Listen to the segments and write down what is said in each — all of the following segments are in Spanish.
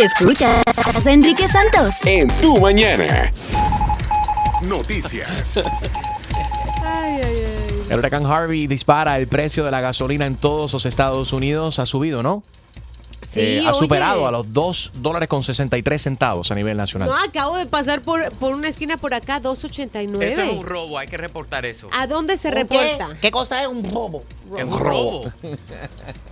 Escuchas a Enrique Santos. En tu mañana. Noticias. El huracán Harvey dispara el precio de la gasolina en todos los Estados Unidos. Ha subido, ¿no? Sí, Eh, ha oye. superado a los 2 dólares con 63 centavos a nivel nacional. No, acabo de pasar por, por una esquina por acá, 2.89. Eso es un robo, hay que reportar eso. ¿A dónde se ¿Un reporta? ¿Qué? ¿Qué cosa es un robo? Un robo.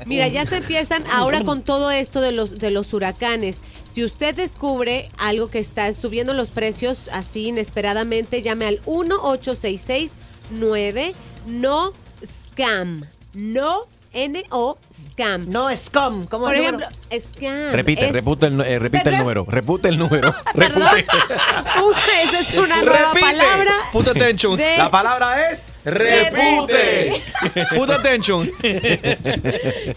Mira, ya se empiezan ahora con todo esto de los, de los huracanes. Si usted descubre algo que está subiendo los precios así inesperadamente, llame al 1-866-9 no scam. No N-O scam. No scam. ¿Cómo Por el ejemplo, número? scam. Repite, es- repite, el, eh, repite el número. Repite el número. Uy, esa es una nueva Repite. palabra. Put attention. de- La palabra es repute. Put attention.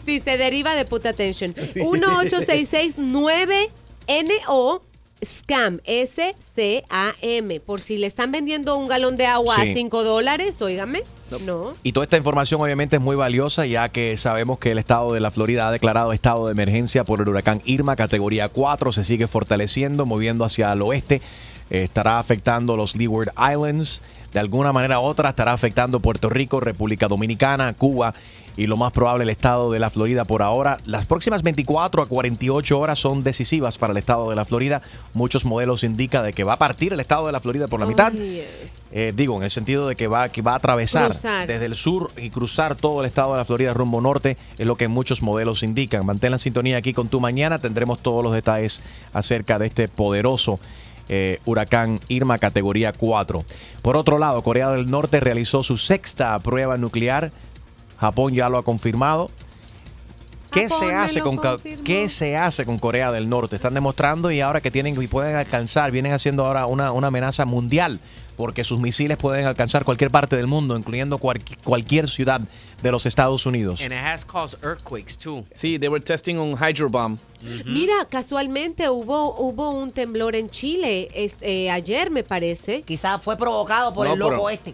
Sí, se deriva de puta attention. 1-866-9NO Scam, S-C-A-M. Por si le están vendiendo un galón de agua Sí. a 5 dólares, óigame. No. Y toda esta información obviamente es muy valiosa ya que sabemos que el estado de la Florida ha declarado estado de emergencia por el huracán Irma, categoría 4, se sigue fortaleciendo, moviendo hacia el oeste, estará afectando los Leeward Islands, de alguna manera u otra estará afectando Puerto Rico, República Dominicana, Cuba y lo más probable el estado de la Florida por ahora. Las próximas 24 a 48 horas son decisivas para el estado de la Florida. Muchos modelos indican de que va a partir el estado de la Florida por la mitad. Eh, digo, en el sentido de que va, que va a atravesar Cruzar. desde el sur y cruzar todo el estado de la Florida rumbo norte, es lo que muchos modelos indican. Mantén la sintonía aquí con tu mañana, tendremos todos los detalles acerca de este poderoso eh, huracán Irma categoría 4. Por otro lado, Corea del Norte realizó su sexta prueba nuclear. Japón ya lo ha confirmado. ¿Qué Japón se, hace con, confirmó. ¿Qué se hace con Corea del Norte? Están demostrando y ahora que tienen y pueden alcanzar, vienen haciendo ahora una, una amenaza mundial, porque sus misiles pueden alcanzar cualquier parte del mundo, incluyendo cual- cualquier ciudad de los Estados Unidos. And it has caused earthquakes too. Sí, they were testing un hydrobomb. Mira, casualmente hubo, hubo un temblor en Chile es- eh, ayer, me parece. Quizás fue provocado por No, el loco pero- este.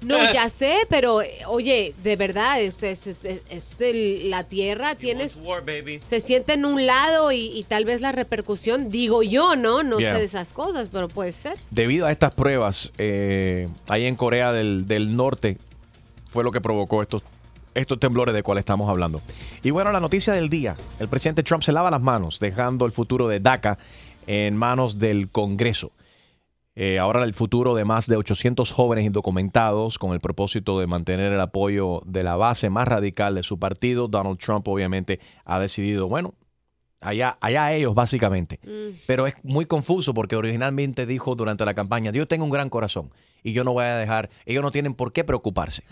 No, ya sé, pero eh, oye, de verdad, es, es- es- es- es el- la tierra tiene se siente en un lado y, y tal vez la repercusión, digo yo, ¿no? No Yeah. sé de esas cosas, pero puede ser. Debido a estas pruebas, eh, ahí en Corea del, del Norte fue lo que provocó estos, estos temblores de cuales estamos hablando. Y bueno, la noticia del día. El presidente Trump se lava las manos, dejando el futuro de DACA en manos del Congreso. Eh, ahora el futuro de más de 800 jóvenes indocumentados con el propósito de mantener el apoyo de la base más radical de su partido, Donald Trump obviamente ha decidido, bueno, allá, allá ellos básicamente. Pero es muy confuso porque originalmente dijo durante la campaña, Dios tengo un gran corazón y yo no voy a dejar, ellos no tienen por qué preocuparse.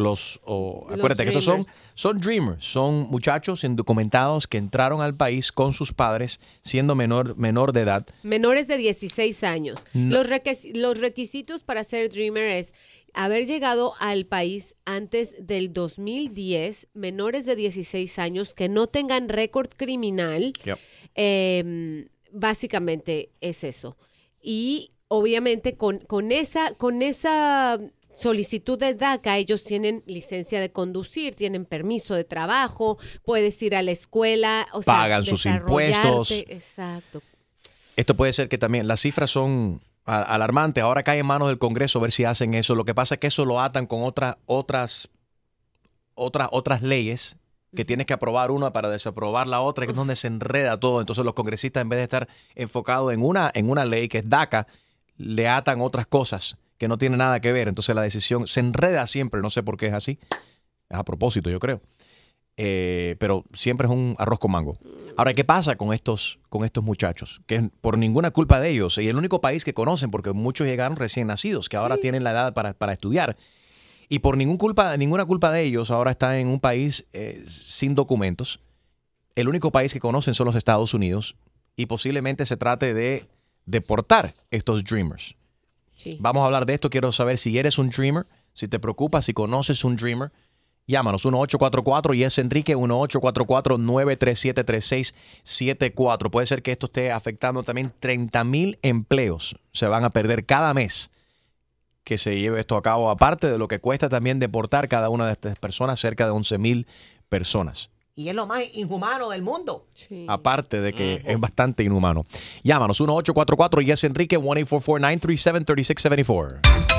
Los, acuérdate que estos son, dreamers. son dreamers, son muchachos indocumentados que entraron al país con sus padres siendo menor, menor de edad. Menores de 16 años. No. Los, requis- los requisitos para ser Dreamer es haber llegado al país antes del 2010, menores de 16 años que no tengan récord criminal. Eh, básicamente es eso. Y obviamente con, con esa, con esa solicitud de DACA, ellos tienen licencia de conducir, tienen permiso de trabajo, puedes ir a la escuela, o sea, Pagan sus impuestos. Exacto. Esto puede ser que también las cifras son a- alarmantes. Ahora cae en manos del Congreso ver si hacen eso. Lo que pasa es que eso lo atan con otras otras otras otras leyes que tienes que aprobar una para desaprobar la otra, que es donde se enreda todo. Entonces los congresistas en vez de estar enfocados en una en una ley que es DACA, le atan otras cosas que no tienen nada que ver. Entonces la decisión se enreda siempre. No sé por qué es así. Es a propósito, yo creo. Eh, pero siempre es un arroz con mango. Ahora, ¿qué pasa con estos, con estos muchachos? Que por ninguna culpa de ellos, y el único país que conocen, porque muchos llegaron recién nacidos, que ahora tienen la edad para, para estudiar, y por ningún culpa, ninguna culpa de ellos, ahora están en un país eh, sin documentos. El único país que conocen son los Estados Unidos, y posiblemente se trate de deportar estos dreamers. Vamos a hablar de esto. Quiero saber si eres un dreamer, si te preocupa, si conoces un dreamer. Llámanos 1844 y es Enrique 1844-937-3674. Puede ser que esto esté afectando también 30 mil empleos. Se van a perder cada mes que se lleve esto a cabo, aparte de lo que cuesta también deportar cada una de estas personas, cerca de 11 mil personas. Y es lo más inhumano del mundo. Sí. Aparte de que es bastante inhumano. Llámanos 1844 Yes Enrique 1-844-937-3674.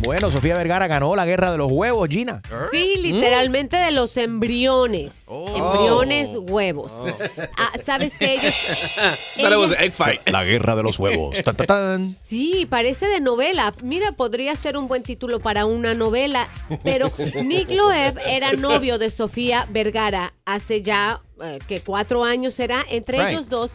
Bueno, Sofía Vergara ganó la guerra de los huevos, Gina. Sí, literalmente de los embriones. Embriones, huevos. Ah, ¿Sabes que ellos... Egg fight. La guerra de los huevos. Tan, tan, tan. Sí, parece de novela. Mira, podría ser un buen título para una novela. Pero Nick Loeb era novio de Sofía Vergara hace ya eh, que cuatro años será. Entre Right. ellos dos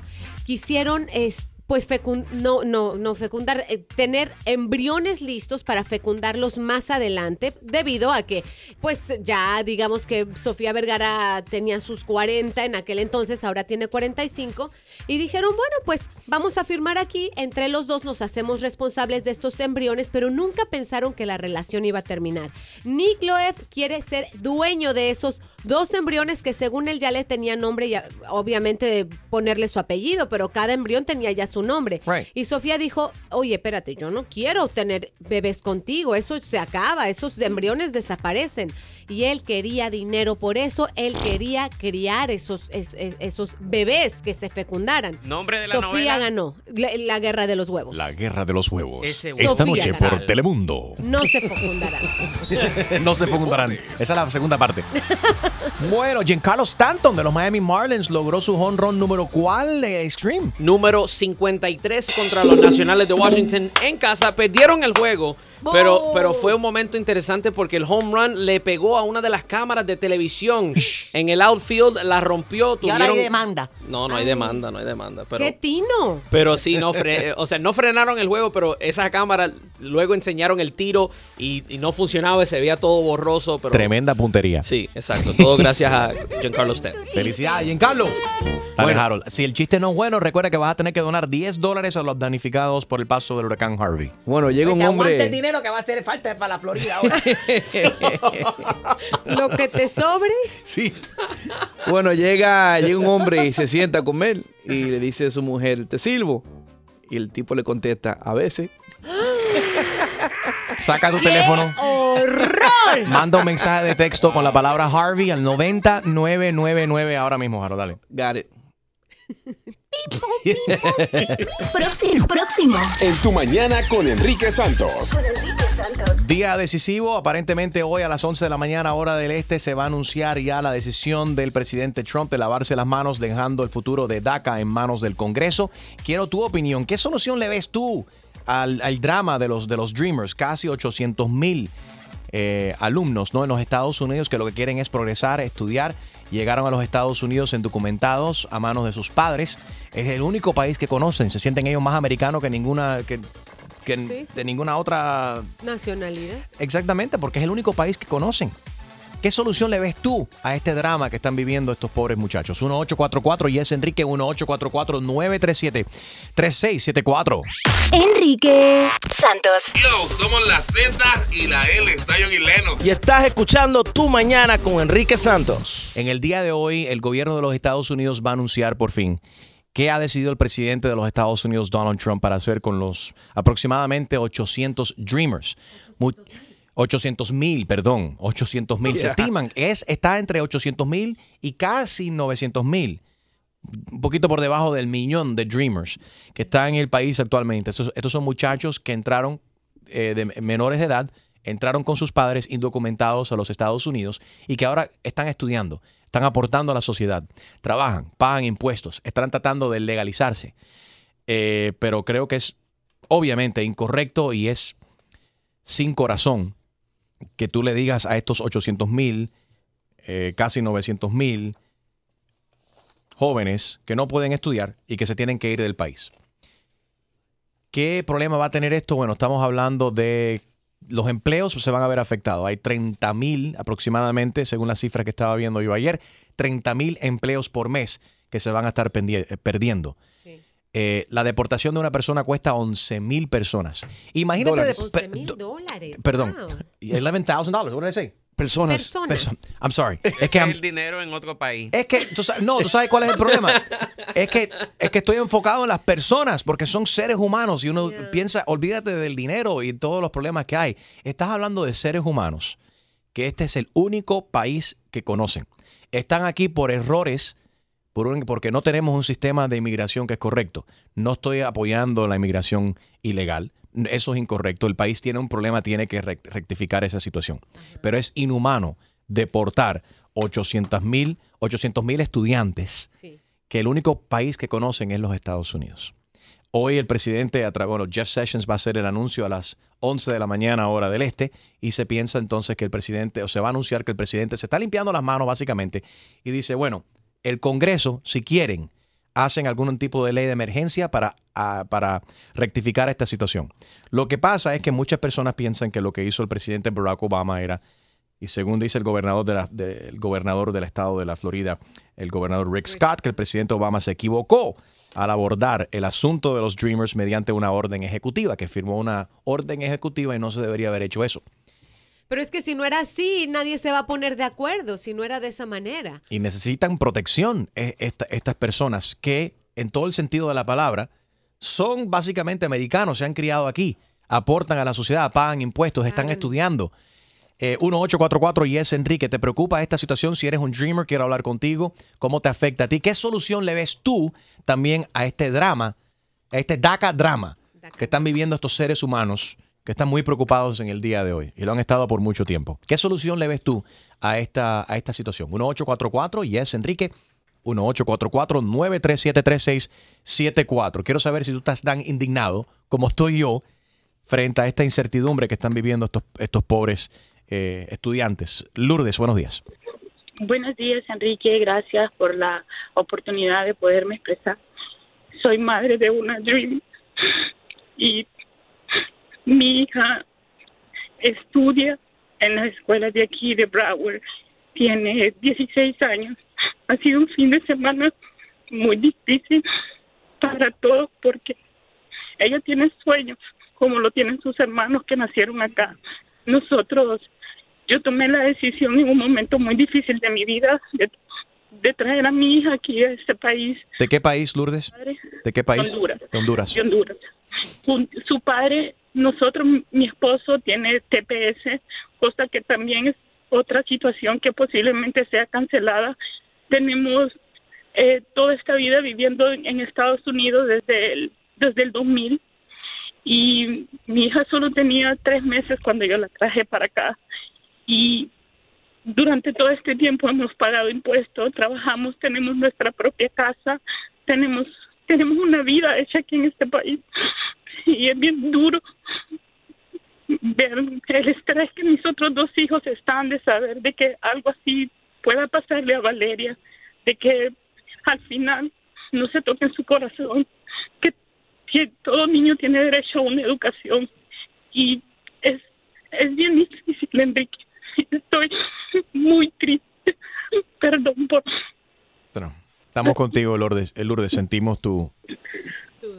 quisieron es- pues no, no, no fecundar, eh, tener embriones listos para fecundarlos más adelante, debido a que, pues ya digamos que Sofía Vergara tenía sus 40 en aquel entonces, ahora tiene 45, y dijeron, bueno, pues vamos a firmar aquí, entre los dos nos hacemos responsables de estos embriones, pero nunca pensaron que la relación iba a terminar. Nick Loeb quiere ser dueño de esos dos embriones que según él ya le tenía nombre y obviamente ponerle su apellido, pero cada embrión tenía ya su nombre. Right. Y Sofía dijo, oye, espérate, yo no quiero tener bebés contigo, eso se acaba, esos embriones desaparecen. Y él quería dinero por eso, él quería criar esos, es- es- esos bebés que se fecundaran. Nombre de la Sofía novela. ganó la, la guerra de los huevos. La guerra de los huevos. Ese Esta noche por. Telemundo. No se fecundarán. no se fecundarán. Esa es la segunda parte. bueno, Giancarlo Stanton de los Miami Marlins logró su home run número cuál de Extreme. Número 53 contra los Nacionales de Washington en casa. Perdieron el juego, pero, pero fue un momento interesante porque el home run le pegó a una de las cámaras de televisión en el outfield, la rompió. Y ahora hay demanda. No, no hay demanda, no hay demanda. Pero, ¡Qué tino! pero sí, no fre- o sea, no frenaron el juego, pero esa cámara luego enseñaron el tiro y, y no funcionaba, y se veía todo borroso. Pero, Tremenda puntería. Sí, exacto. Todo gracias a Giancarlo Stanton. Felicidades, Giancarlo. Dale, Harold. Si el chiste no es bueno, recuerda que vas a tener que donar 10 dólares a los damnificados por el paso del huracán Harvey. Bueno, llega un aguante el hombre. dinero que va a hacer falta para la Florida ahora. Lo que te sobre. Sí. Bueno, llega, llega un hombre y se sienta a comer y le dice a su mujer, ¿te sirvo? Y el tipo le contesta, a veces. Saca tu teléfono. ¡Horror! Manda un mensaje de texto con la palabra Harvey al 90999 ahora mismo, Harold. Dale. Got it. Próximo. Próximo. En tu mañana con Enrique Santos. Día decisivo, aparentemente hoy a las 11 de la mañana hora del este se va a anunciar ya la decisión del presidente Trump de lavarse las manos dejando el futuro de DACA en manos del Congreso. Quiero tu opinión, ¿qué solución le ves tú al, al drama de los, de los Dreamers? Casi 800 mil eh, alumnos ¿no? en los Estados Unidos que lo que quieren es progresar, estudiar. Llegaron a los Estados Unidos indocumentados a manos de sus padres. Es el único país que conocen. Se sienten ellos más americanos que ninguna que, que Sí, sí. de ninguna otra Nacionalidad. Exactamente, porque es el único país que conocen. ¿Qué solución le ves tú a este drama que están viviendo estos pobres muchachos? 1844 y es Enrique 1844-937-3674. Enrique Santos. Yo, somos la Z y la L, Zion y Lennox. Y estás escuchando Tu Mañana con Enrique Santos. En el día de hoy, el gobierno de los Estados Unidos va a anunciar por fin qué ha decidido el presidente de los Estados Unidos, Donald Trump, para hacer con los aproximadamente 800 Dreamers. 800 mil, perdón, 800 mil. Se estiman, es, está entre 800 mil y casi 900 mil. Un poquito por debajo del millón de Dreamers que están en el país actualmente. Estos, estos son muchachos que entraron eh, de menores de edad, entraron con sus padres indocumentados a los Estados Unidos y que ahora están estudiando, están aportando a la sociedad, trabajan, pagan impuestos, están tratando de legalizarse. Eh, pero creo que es obviamente incorrecto y es sin corazón que tú le digas a estos 800 mil, eh, casi 900 mil jóvenes que no pueden estudiar y que se tienen que ir del país. ¿Qué problema va a tener esto? Bueno, estamos hablando de los empleos se van a ver afectados. Hay 30 mil aproximadamente, según la cifra que estaba viendo yo ayer, 30 mil empleos por mes que se van a estar eh, perdiendo. Eh, la deportación de una persona cuesta 11 mil personas. Imagínate, Dólares. 11 per- mil dólares. perdón, Wow. $11,000, what did I say? Personas. Personas. Person- I'm sorry. Es que es I'm- el dinero en otro país. es que, tú sabes, no, tú sabes cuál es el problema. Es que, es que estoy enfocado en las personas porque son seres humanos y uno Yeah. piensa, olvídate del dinero y todos los problemas que hay. Estás hablando de seres humanos que este es el único país que conocen. Están aquí por errores, por un- porque no tenemos un sistema de inmigración que es correcto. No estoy apoyando la inmigración ilegal. Eso es incorrecto. El país tiene un problema, tiene que rec- rectificar esa situación. Pero es inhumano deportar 800 mil 800 mil estudiantes que el único país que conocen es los Estados Unidos. Hoy el presidente, bueno, Jeff Sessions va a hacer el anuncio a las 11 de la mañana hora del este y se piensa entonces que el presidente, o se va a anunciar que el presidente se está limpiando las manos básicamente y dice, bueno, el Congreso, si quieren, hacen algún tipo de ley de emergencia para, ah, para rectificar esta situación. Lo que pasa es que muchas personas piensan que lo que hizo el presidente Barack Obama era y según dice el gobernador, de la- de- el gobernador del estado de la Florida, el gobernador Rick Scott, que el presidente Obama se equivocó al abordar el asunto de los Dreamers mediante una orden ejecutiva, que firmó una orden ejecutiva y no se debería haber hecho eso. Pero es que si no era así, nadie se va a poner de acuerdo, si no era de esa manera. Y necesitan protección eh, esta- estas personas que, en todo el sentido de la palabra, son básicamente americanos, se han criado aquí, aportan a la sociedad, pagan impuestos, están estudiando. Eh, 1844 Yes Enrique, ¿te preocupa esta situación? Si eres un dreamer, quiero hablar contigo. ¿Cómo te afecta a ti? ¿Qué solución le ves tú también a este drama, a este DACA drama que están viviendo estos seres humanos que están muy preocupados en el día de hoy y lo han estado por mucho tiempo? ¿Qué solución le ves tú a esta, a esta situación? 1844 Yes Enrique. 1844-937-3674. Quiero saber si tú estás tan indignado como estoy yo frente a esta incertidumbre que están viviendo estos, estos pobres eh, estudiantes. Lourdes, buenos días. Buenos días, Enrique. Gracias por la oportunidad de poderme expresar. Soy madre de una Dream y mi hija estudia en la escuela de aquí de Broward. Tiene 16 años. Ha sido un fin de semana muy difícil para todos porque ella tiene sueños como lo tienen sus hermanos que nacieron acá. Nosotros yo tomé la decisión en un momento muy difícil de mi vida de, de traer a mi hija aquí a este país. ¿De qué país, Lourdes? ¿De qué país? Honduras. De Honduras. De Honduras. Su padre, nosotros, mi esposo tiene TPS, cosa que también es otra situación que posiblemente sea cancelada. Tenemos eh, toda esta vida viviendo en, Estados Unidos desde el, desde el 2000 y mi hija solo tenía tres meses cuando yo la traje para acá y durante todo este tiempo hemos pagado impuestos, trabajamos, tenemos nuestra propia casa, tenemos tenemos una vida hecha aquí en este país y es bien duro ver el estrés que mis otros dos hijos están de saber de que algo así pueda pasarle a Valeria, de que al final no se toque en su corazón, que, todo niño tiene derecho a una educación y es, es bien difícil, Enrique. Estoy muy triste. Perdón por... Bueno, estamos contigo, Lourdes. Eh, Lourdes, sentimos tu,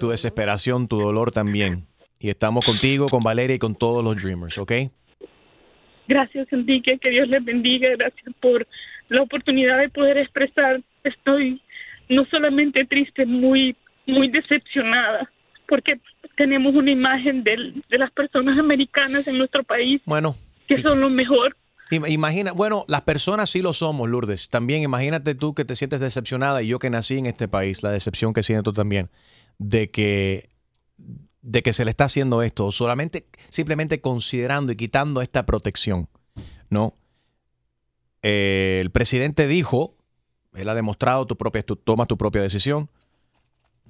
tu desesperación, tu dolor también. Y estamos contigo, con Valeria y con todos los Dreamers, ¿ok? Gracias, Enrique. Que Dios les bendiga. Gracias por la oportunidad de poder expresar. Estoy no solamente triste, muy, muy decepcionada, porque tenemos una imagen de las personas americanas en nuestro país Bueno, que son lo mejor. Im- Imagina, bueno, las personas sí lo somos, Lourdes. También imagínate tú que te sientes decepcionada y yo que nací en este país, la decepción que siento también de que de que se le está haciendo esto, solamente simplemente considerando y quitando esta protección, ¿no? El presidente dijo, él ha demostrado, tu propia, tú tomas tu propia decisión.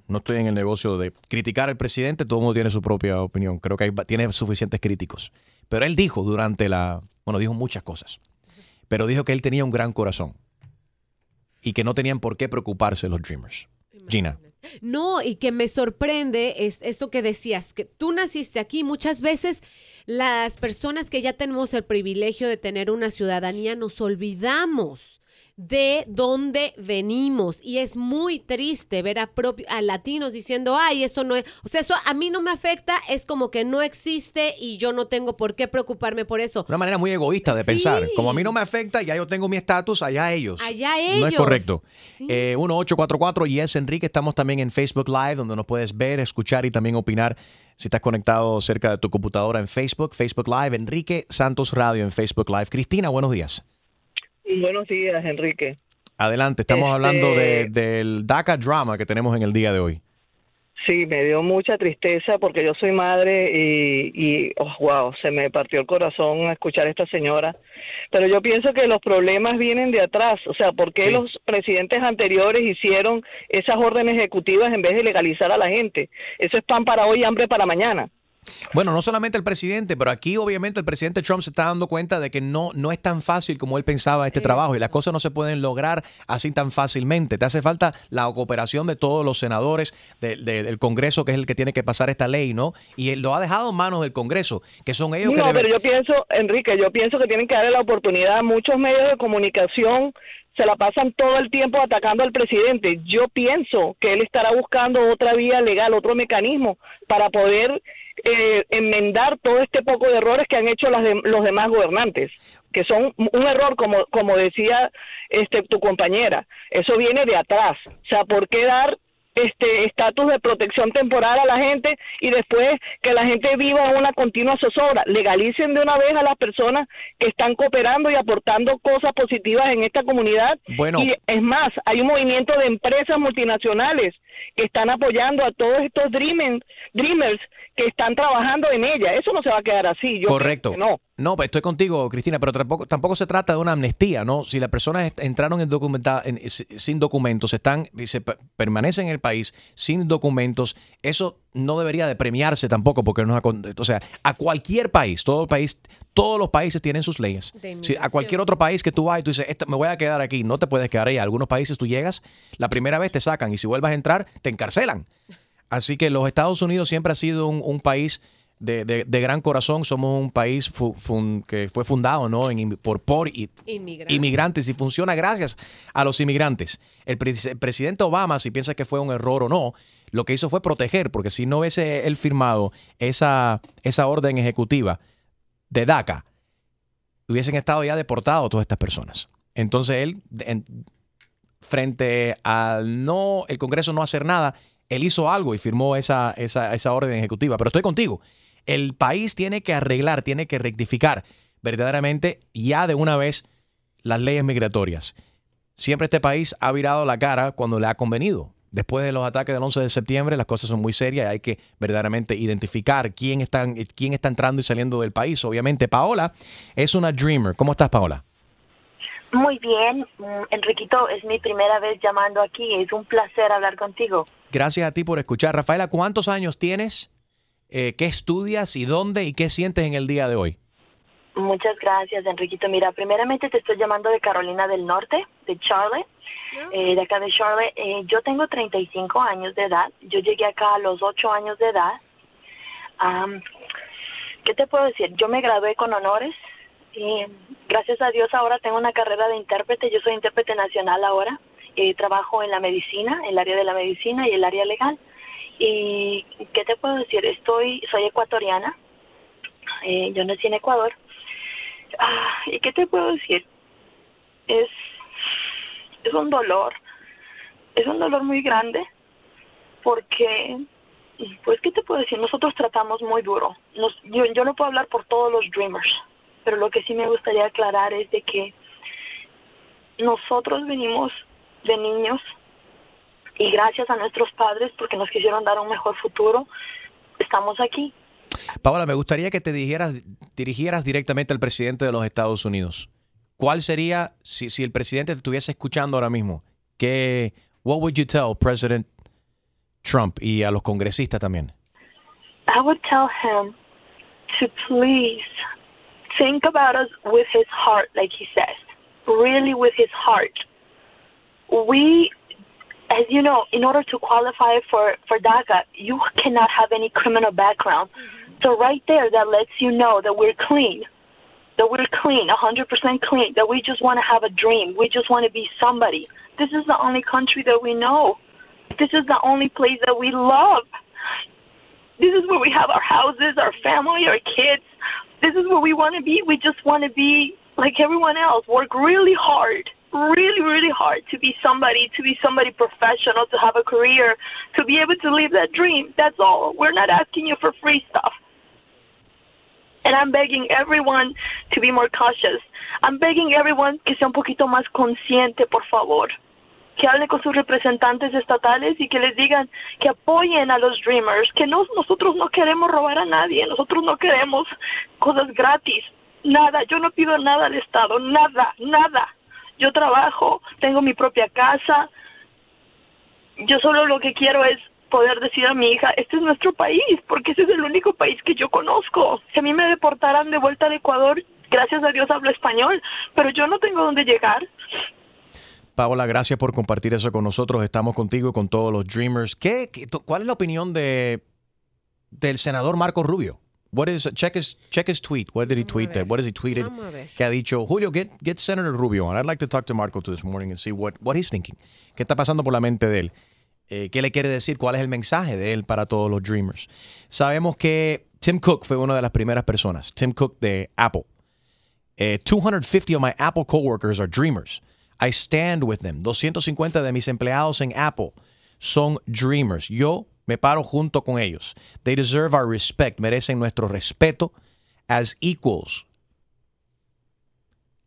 No estoy en el negocio de criticar al presidente, todo el mundo tiene su propia opinión. Creo que tiene suficientes críticos. Pero él dijo durante la, bueno, dijo muchas cosas, pero dijo que él tenía un gran corazón y que no tenían por qué preocuparse los Dreamers. Gina. No, y que me sorprende es esto que decías, que tú naciste aquí. Muchas veces las personas que ya tenemos el privilegio de tener una ciudadanía nos olvidamos de dónde venimos. Y es muy triste ver a, a latinos diciendo, ay, eso no es, o sea, eso a mí no me afecta, es como que no existe y yo no tengo por qué preocuparme por eso. Una manera muy egoísta de pensar. Como a mí no me afecta, ya yo tengo mi estatus, allá ellos. Allá No es ellos. correcto. Eh, 1844 Yes Enrique, estamos también en Facebook Live, donde nos puedes ver, escuchar y también opinar si estás conectado cerca de tu computadora en Facebook, Facebook Live, Enrique Santos Radio en Facebook Live. Cristina, buenos días. Buenos días, Enrique. Adelante, estamos Este- hablando de- del DACA drama que tenemos en el día de hoy. Sí, me dio mucha tristeza porque yo soy madre y, y oh, wow, se me partió el corazón a escuchar a esta señora. Pero yo pienso que los problemas vienen de atrás. O sea, ¿por qué Sí. los presidentes anteriores hicieron esas órdenes ejecutivas en vez de legalizar a la gente? Eso es pan para hoy y hambre para mañana. Bueno, no solamente el presidente, pero aquí obviamente el presidente Trump se está dando cuenta de que no, no es tan fácil como él pensaba este trabajo y las cosas no se pueden lograr así tan fácilmente. Te hace falta la cooperación de todos los senadores de- de- del Congreso, que es el que tiene que pasar esta ley, ¿no? Y él lo ha dejado en manos del Congreso, que son ellos que No, deben... pero yo pienso, Enrique, yo pienso que tienen que darle la oportunidad a muchos medios de comunicación. Se la pasan todo el tiempo atacando al presidente. Yo pienso que él estará buscando otra vía legal, otro mecanismo para poder eh, enmendar todo este poco de errores que han hecho las de- los demás gobernantes, que son un error, como, como decía este tu compañera. Eso viene de atrás. O sea, ¿por qué dar este estatus de protección temporal a la gente y después que la gente viva una continua zozobra. Legalicen de una vez a las personas que están cooperando y aportando cosas positivas en esta comunidad. Bueno. Y es más, hay un movimiento de empresas multinacionales que están apoyando a todos estos dreamers, dreamers que están trabajando en ella. Eso no se va a quedar así. Yo Correcto. que no. No, pues estoy contigo, Cristina, pero tampoco, tampoco se trata de una amnistía, ¿no? Si las personas entraron en documenta- en- si- sin documentos, están se pe- permanecen en el país sin documentos, eso no debería de premiarse tampoco, porque no, o sea, a cualquier país, todo el país, todos los países tienen sus leyes. Si a cualquier otro país que tú vas y tú dices, "Esta- me voy a quedar aquí, no te puedes quedar ahí. A algunos países tú llegas, la primera vez te sacan y si vuelvas a entrar, te encarcelan. Así que los Estados Unidos siempre ha sido un, un país de, de- de gran corazón. Somos un país fu- fun- que fue fundado ¿no? en por, por y- Inmigrantes. inmigrantes y funciona gracias a los inmigrantes. El, pre- el presidente Obama, si piensa que fue un error o no, lo que hizo fue proteger, porque si no hubiese él firmado esa, esa orden ejecutiva de DACA, hubiesen estado ya deportados todas estas personas. Entonces él, en- frente al no, el Congreso no hacer nada, él hizo algo y firmó esa, esa, esa orden ejecutiva. Pero estoy contigo. El país tiene que arreglar, tiene que rectificar verdaderamente ya de una vez las leyes migratorias. Siempre este país ha virado la cara cuando le ha convenido. Después de los ataques del 11 de septiembre, las cosas son muy serias y hay que verdaderamente identificar quién está, quién está entrando y saliendo del país. Obviamente, Paola es una dreamer. ¿Cómo estás, Paola? Muy bien, Mm, Enriquito, es mi primera vez llamando aquí. Es un placer hablar contigo. Gracias a ti por escuchar. Rafaela, ¿cuántos años tienes? Eh, ¿Qué estudias y dónde y qué sientes en el día de hoy? Muchas gracias, Enriquito. Mira, primeramente te estoy llamando de Carolina del Norte, de Charlotte, eh, de acá de Charlotte. Eh, yo tengo 35 años de edad. Yo llegué acá a los 8 años de edad. ¿Qué te puedo decir? Yo me gradué con honores y gracias a Dios ahora tengo una carrera de intérprete. Yo soy intérprete nacional ahora. Eh, trabajo en la medicina, en el área de la medicina y el área legal. ¿Y qué te puedo decir? Estoy, soy ecuatoriana. Eh, yo nací en Ecuador. Ah, ¿Y qué te puedo decir? Es, es un dolor. Es un dolor muy grande porque, pues, ¿qué te puedo decir? Nosotros tratamos muy duro. Nos, yo, yo no puedo hablar por todos los Dreamers, pero lo que sí me gustaría aclarar es de que nosotros venimos de niños y gracias a nuestros padres porque nos quisieron dar un mejor futuro, estamos aquí. Paola, me gustaría que te dirigieras, dirigieras directamente al presidente de los Estados Unidos. ¿Cuál sería, si, si el presidente te estuviese escuchando ahora mismo, qué, what would you tell President Trump y a los congresistas también? I would tell him to please think about us with his heart, like he says, really with his heart. We, as you know, in order to qualify for, for DACA, you cannot have any criminal background. So right there, that lets you know that we're clean. that we're clean, 100% clean, that we just want to have a dream. We just want to be somebody. This is the only country that we know. This is the only place that we love. This is where we have our houses, our family, our kids. This is where we want to be. We just want to be like everyone else. Work really hard, really, really hard to be somebody, to be somebody professional, to have a career, to be able to live that dream. That's all. We're not asking you for free stuff. And I'm begging everyone to be more cautious. I'm begging everyone que sea un poquito más consciente, por favor. Que hablen con sus representantes estatales y que les digan que apoyen a los Dreamers, que no, nosotros no queremos robar a nadie, nosotros no queremos cosas gratis, nada, yo no pido nada al Estado, nada, nada. Yo trabajo, tengo mi propia casa, yo solo lo que quiero es poder decir a mi hija, este es nuestro país, porque ese es el único país que yo conozco. Si a mí me deportaran de vuelta al Ecuador, gracias a Dios hablo español, pero yo no tengo dónde llegar. Paola, gracias por compartir eso con nosotros. Estamos contigo y con todos los Dreamers. ¿Qué, qué- ¿Cuál es la opinión de del senador Marco Rubio? What is check his check his tweet? What did he tweet? That? What has he tweeted? A. Que ha dicho Julio, get get Senator Rubio on. I'd like to talk to Marco this morning and see what what he's thinking. ¿Qué está pasando por la mente de él? Eh, ¿Qué le quiere decir? ¿Cuál es el mensaje de él para todos los Dreamers? Sabemos que Tim Cook fue una de las primeras personas. Tim Cook de Apple. Eh, 250 of my Apple coworkers are dreamers. I stand with them. 250 de mis empleados en Apple son dreamers. Yo me paro junto con ellos. They deserve our respect. Merecen nuestro respeto as equals.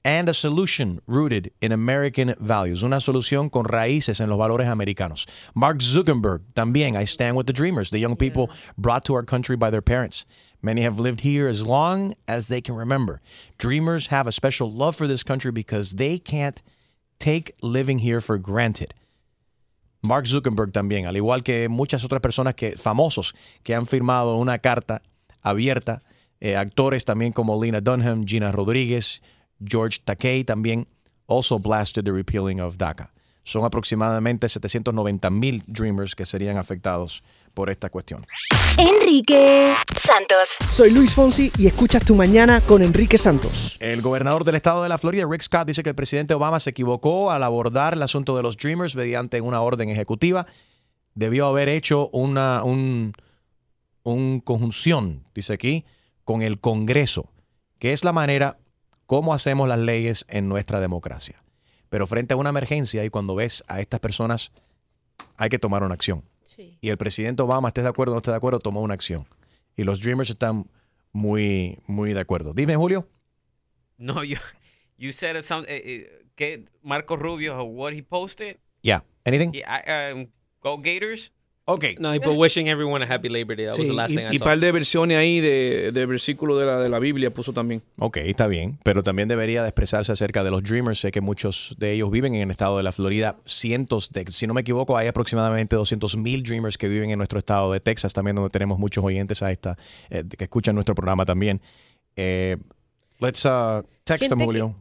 And a solution rooted in American values. Una solución con raíces en los valores americanos. Mark Zuckerberg, también, I stand with the dreamers, the young people brought to our country by their parents. Many have lived here as long as they can remember. Dreamers have a special love for this country because they can't take living here for granted. Mark Zuckerberg también, al igual que muchas otras personas que famosos que han firmado una carta abierta, eh, actores también como Lena Dunham, Gina Rodríguez, George Takei también also blasted the repealing of DACA. Son aproximadamente 790 mil Dreamers que serían afectados por esta cuestión. Enrique Santos. Soy Luis Fonsi y escuchas Tu Mañana con Enrique Santos. El gobernador del estado de la Florida, Rick Scott, dice que el presidente Obama se equivocó al abordar el asunto de los Dreamers mediante una orden ejecutiva. Debió haber hecho una un, un conjunción, dice aquí, con el Congreso, que es la manera como hacemos las leyes en nuestra democracia. Pero frente a una emergencia y cuando ves a estas personas, hay que tomar una acción. Y el presidente Obama, esté de acuerdo o no esté de acuerdo, tomó una acción. Y los Dreamers están muy, muy de acuerdo. Dime, Julio. No, you you said some eh, eh, que Marco Rubio what he posted. Yeah. Anything? Yeah, I, um, go Gators. Okay. No, he put wishing everyone a happy Labor Day. That was Sí, the last y, thing I y saw. par de versiones ahí de, de versículos de la, de la Biblia puso también. Ok, está bien, pero también debería de expresarse acerca de los Dreamers. Sé que muchos de ellos viven en el estado de la Florida. Cientos de, si no me equivoco, hay aproximadamente 200 mil Dreamers que viven en nuestro estado de Texas, también donde tenemos muchos oyentes a esta, eh, que escuchan nuestro programa también. Eh, let's uh, text them, Julio.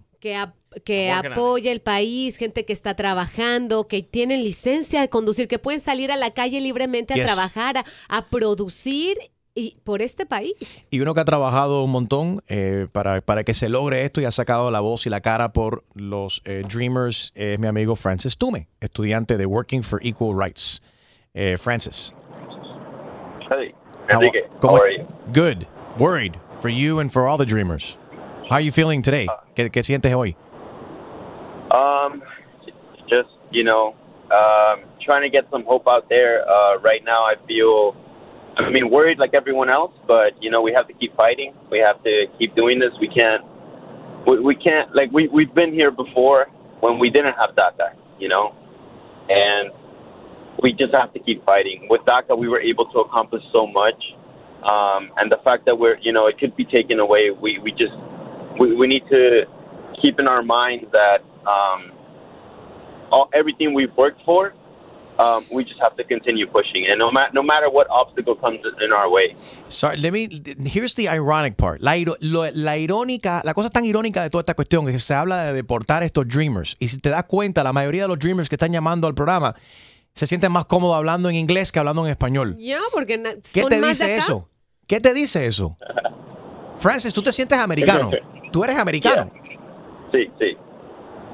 Que, apoya el país, gente que está trabajando, que tienen licencia de conducir, que pueden salir a la calle libremente a Yes. trabajar, a, a producir y por este país. Y uno que ha trabajado un montón eh, para, para que se logre esto y ha sacado la voz y la cara por los eh, Dreamers es mi amigo Francis Tume, estudiante de Working for Equal Rights. Eh, Francis. Hey, How- Enrique, ¿cómo- how are you? Good. Worried for you and for all the dreamers. How are you feeling today? ¿Qué, qué sientes hoy? Um, just you know, um, trying to get some hope out there. Uh, right now, I feel, I mean, worried like everyone else, but you know, we have to keep fighting. We have to keep doing this. We can't, we, we can't like we we've been here before when we didn't have DACA, you know, and we just have to keep fighting. With DACA, we were able to accomplish so much, um, and the fact that we're, you know, it could be taken away. We we just we, we need to keep in our mind that um, all, everything we've worked for, um, we just have to continue pushing, and no, ma- no matter what obstacle comes in our way. Sorry, let me, here's the ironic part. La, iro- lo- la irónica, la cosa tan irónica de toda esta cuestión es que se habla de deportar a estos dreamers. Y si te das cuenta, la mayoría de los dreamers que están llamando al programa se sienten más cómodos hablando en inglés que hablando en español. Ya, porque na- ¿Qué son te más de dice acá. eso? ¿Qué te dice eso? Francis, ¿tú te sientes americano? tú eres americano. Sí, sí.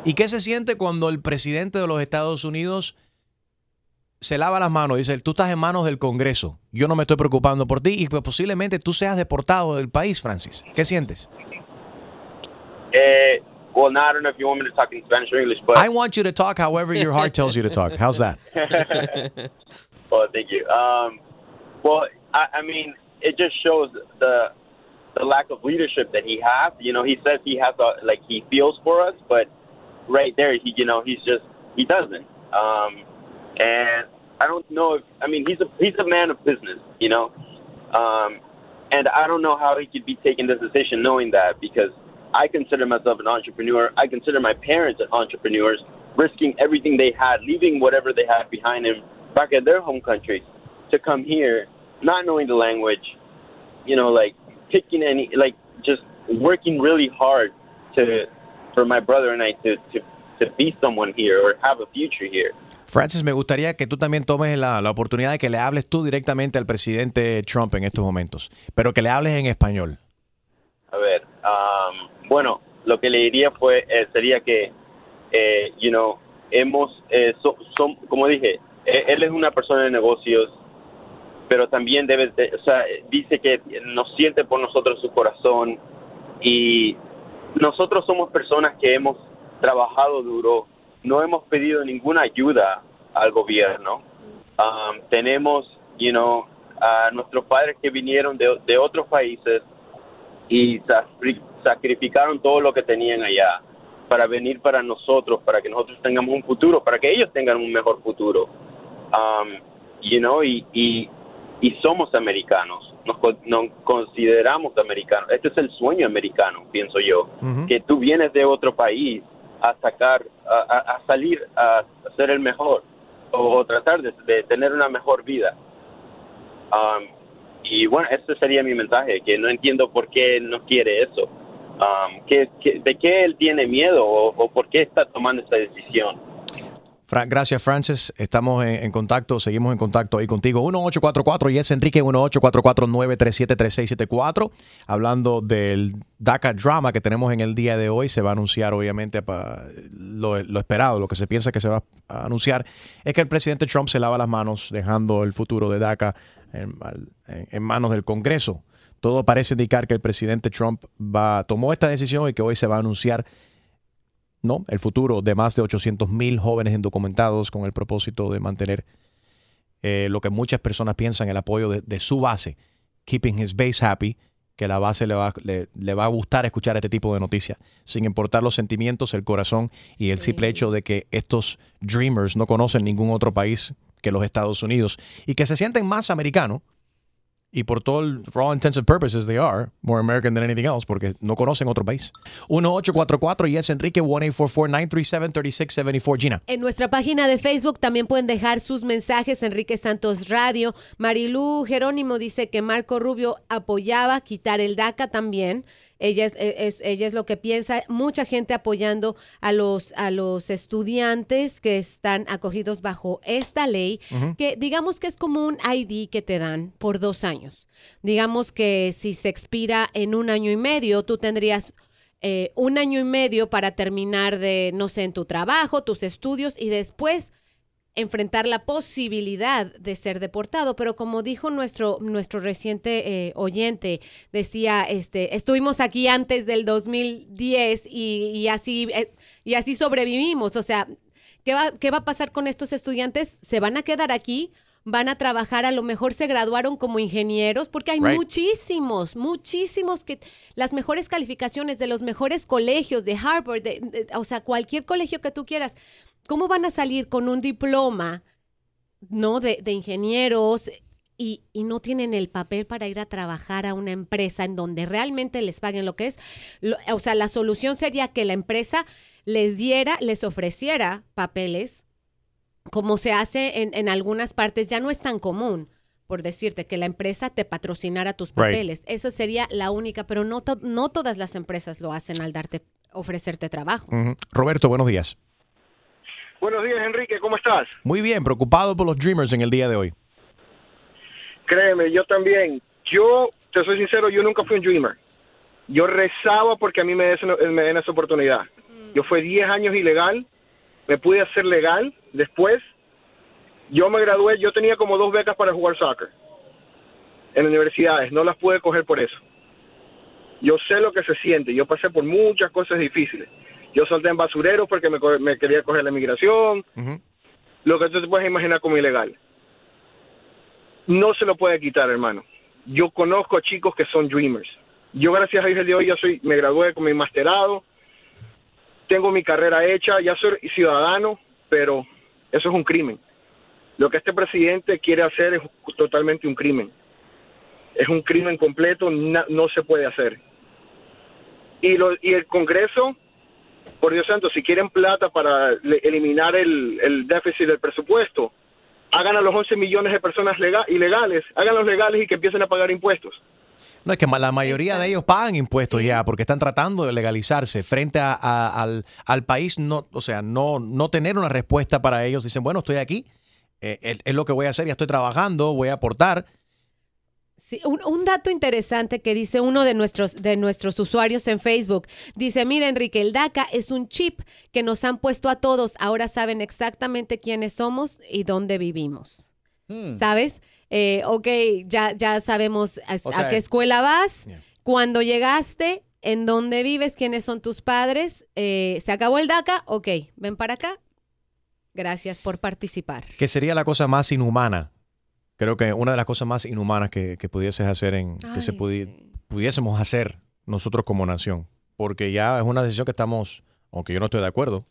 ¿Y qué se siente cuando el presidente de los Estados Unidos se lava las manos y dice, tú estás en manos del Congreso, yo no me estoy preocupando por ti y que posiblemente tú seas deportado del país, Francis? ¿Qué sientes? Eh, well, now I don't know if you want me to talk in Spanish or English, but I want you to talk however your heart tells you to talk. How's that? well, thank you. Um, well, I, I mean, it just shows the the lack of leadership that he has. You know, he says he has a like he feels for us, but right there, he you know he's just he doesn't. Um, and I don't know if I mean he's a he's a man of business, you know, um, and I don't know how he could be taking this decision knowing that because I consider myself an entrepreneur. I consider my parents entrepreneurs, risking everything they had, leaving whatever they had behind them back in their home country to come here, not knowing the language, you know, like picking any, like just working really hard to, for my brother and I to, to, to be someone here or have a future here. Francis, me gustaría que tú también tomes la, la oportunidad de que le hables tú directamente al presidente Trump en estos momentos, pero que le hables en español. A ver, um, bueno, lo que le diría fue eh, sería que, eh, you know, hemos, eh, so- som- como dije, eh, él es una persona de negocios, pero también debe, de- o sea, dice que nos siente por nosotros su corazón y nosotros somos personas que hemos trabajado duro, no hemos pedido ninguna ayuda al gobierno. Um, tenemos, you know, a nuestros padres que vinieron de, otros países y sacri- sacrificaron todo lo que tenían allá para venir para nosotros, para que nosotros tengamos un futuro, para que ellos tengan un mejor futuro. Um, you y, y, y somos americanos, nos, nos consideramos americanos. Este es el sueño americano, pienso yo, que tú vienes de otro país a sacar, a, salir a, ser el mejor o, o tratar de, de tener una mejor vida. Um, y bueno, ese sería mi mensaje, que no entiendo por qué no quiere eso. Um, ¿qué- qué- ¿De qué él tiene miedo o, o por qué está tomando esta decisión? Fra- gracias, Francis. Estamos en, contacto, seguimos en contacto ahí contigo. 1844 y es Enrique 1844-937-3674. Hablando del DACA drama que tenemos en el día de hoy, se va a anunciar, obviamente, lo, lo esperado, lo que se piensa que se va a anunciar es que el presidente Trump se lava las manos, dejando el futuro de DACA en manos del Congreso. Todo parece indicar que el presidente Trump va, tomó esta decisión y que hoy se va a anunciar no, el futuro de más de 800 mil jóvenes indocumentados con el propósito de mantener eh, lo que muchas personas piensan, el apoyo de, de su base, keeping his base happy, que la base le va, le, le va a gustar escuchar este tipo de noticias, sin importar los sentimientos, el corazón y el simple hecho de que estos dreamers no conocen ningún otro país que los Estados Unidos y que se sienten más americanos y por todo el, for all intents and purposes, they are more American than anything else porque no conocen otro país. 1844 y es Enrique 1-844-937-3674. Gina. En nuestra página de Facebook también pueden dejar sus mensajes. Enrique Santos Radio. Marilú Jerónimo dice que Marco Rubio apoyaba quitar el DACA también. Ella es, es- ella es lo que piensa. Mucha gente apoyando a los, a los estudiantes que están acogidos bajo esta ley, que digamos que es como un ID que te dan por dos años. Digamos que si se expira en un año y medio, tú tendrías eh, un año y medio para terminar de, no sé, en tu trabajo, tus estudios y después enfrentar la posibilidad de ser deportado. Pero como dijo nuestro, nuestro reciente eh, oyente, decía, este, estuvimos aquí antes del 2010 y, y así, eh, y así sobrevivimos. O sea, ¿qué va, ¿qué va a pasar con estos estudiantes? ¿Se van a quedar aquí? van a trabajar, a lo mejor se graduaron como ingenieros, porque hay Right. muchísimos, muchísimos que las mejores calificaciones de los mejores colegios, de Harvard, de- de- o sea, cualquier colegio que tú quieras, ¿cómo van a salir con un diploma, no, de, de ingenieros? Y, y no tienen el papel para ir a trabajar a una empresa en donde realmente les paguen lo que es. Lo- o sea, la solución sería que la empresa les diera, les ofreciera papeles como se hace en, en algunas partes, ya no es tan común, por decirte, que la empresa te patrocinara tus Right. papeles. Esa sería la única, pero no, to- no todas las empresas lo hacen al darte, ofrecerte trabajo. Roberto, buenos días. Buenos días, Enrique, ¿cómo estás? Muy bien, preocupado por los Dreamers en el día de hoy. Créeme, yo también. Yo, te soy sincero, yo nunca fui un dreamer. Yo rezaba porque a mí me den, me den esa oportunidad. Yo fui 10 años ilegal, me pude hacer legal después. Yo me gradué, yo tenía como dos becas para jugar soccer en universidades, no las pude coger por eso. Yo sé lo que se siente, yo pasé por muchas cosas difíciles. Yo salté en basureros porque me, quería coger la inmigración, lo que tú te puedes imaginar como ilegal. No se lo puede quitar, hermano. Yo conozco a chicos que son dreamers. Yo, gracias a Dios, el día de hoy ya soy, me gradué con mi masterado, tengo mi carrera hecha, ya soy ciudadano, pero eso es un crimen. Lo que este presidente quiere hacer es totalmente un crimen. Es un crimen completo, na- no se puede hacer. Y, lo, y el Congreso, por Dios santo, si quieren plata para le- eliminar el, el déficit del presupuesto, hagan a los 11 millones de personas lega- ilegales, háganlos legales y que empiecen a pagar impuestos. No, es que la mayoría de ellos pagan impuestos ya porque están tratando de legalizarse frente a- a- al, al país, no, o sea, no, no tener una respuesta para ellos. Dicen, bueno, estoy aquí, eh, es, es lo que voy a hacer, ya estoy trabajando, voy a aportar. Sí, un, un dato interesante que dice uno de nuestros, de nuestros usuarios en Facebook. Dice, mira Enrique, el DACA es un chip que nos han puesto a todos. Ahora saben exactamente quiénes somos y dónde vivimos. ¿Sabes? Eh, ok, ya, ya sabemos a, O a sea, qué escuela vas, cuándo llegaste, en dónde vives, quiénes son tus padres. Eh, ¿Se acabó el DACA? Ok, ven para acá. Gracias por participar. Que sería la cosa más inhumana. Creo que una de las cosas más inhumanas que, que pudieses hacer en, que se pudi- pudiésemos hacer nosotros como nación. Porque ya es una decisión que estamos, aunque yo no estoy de acuerdo,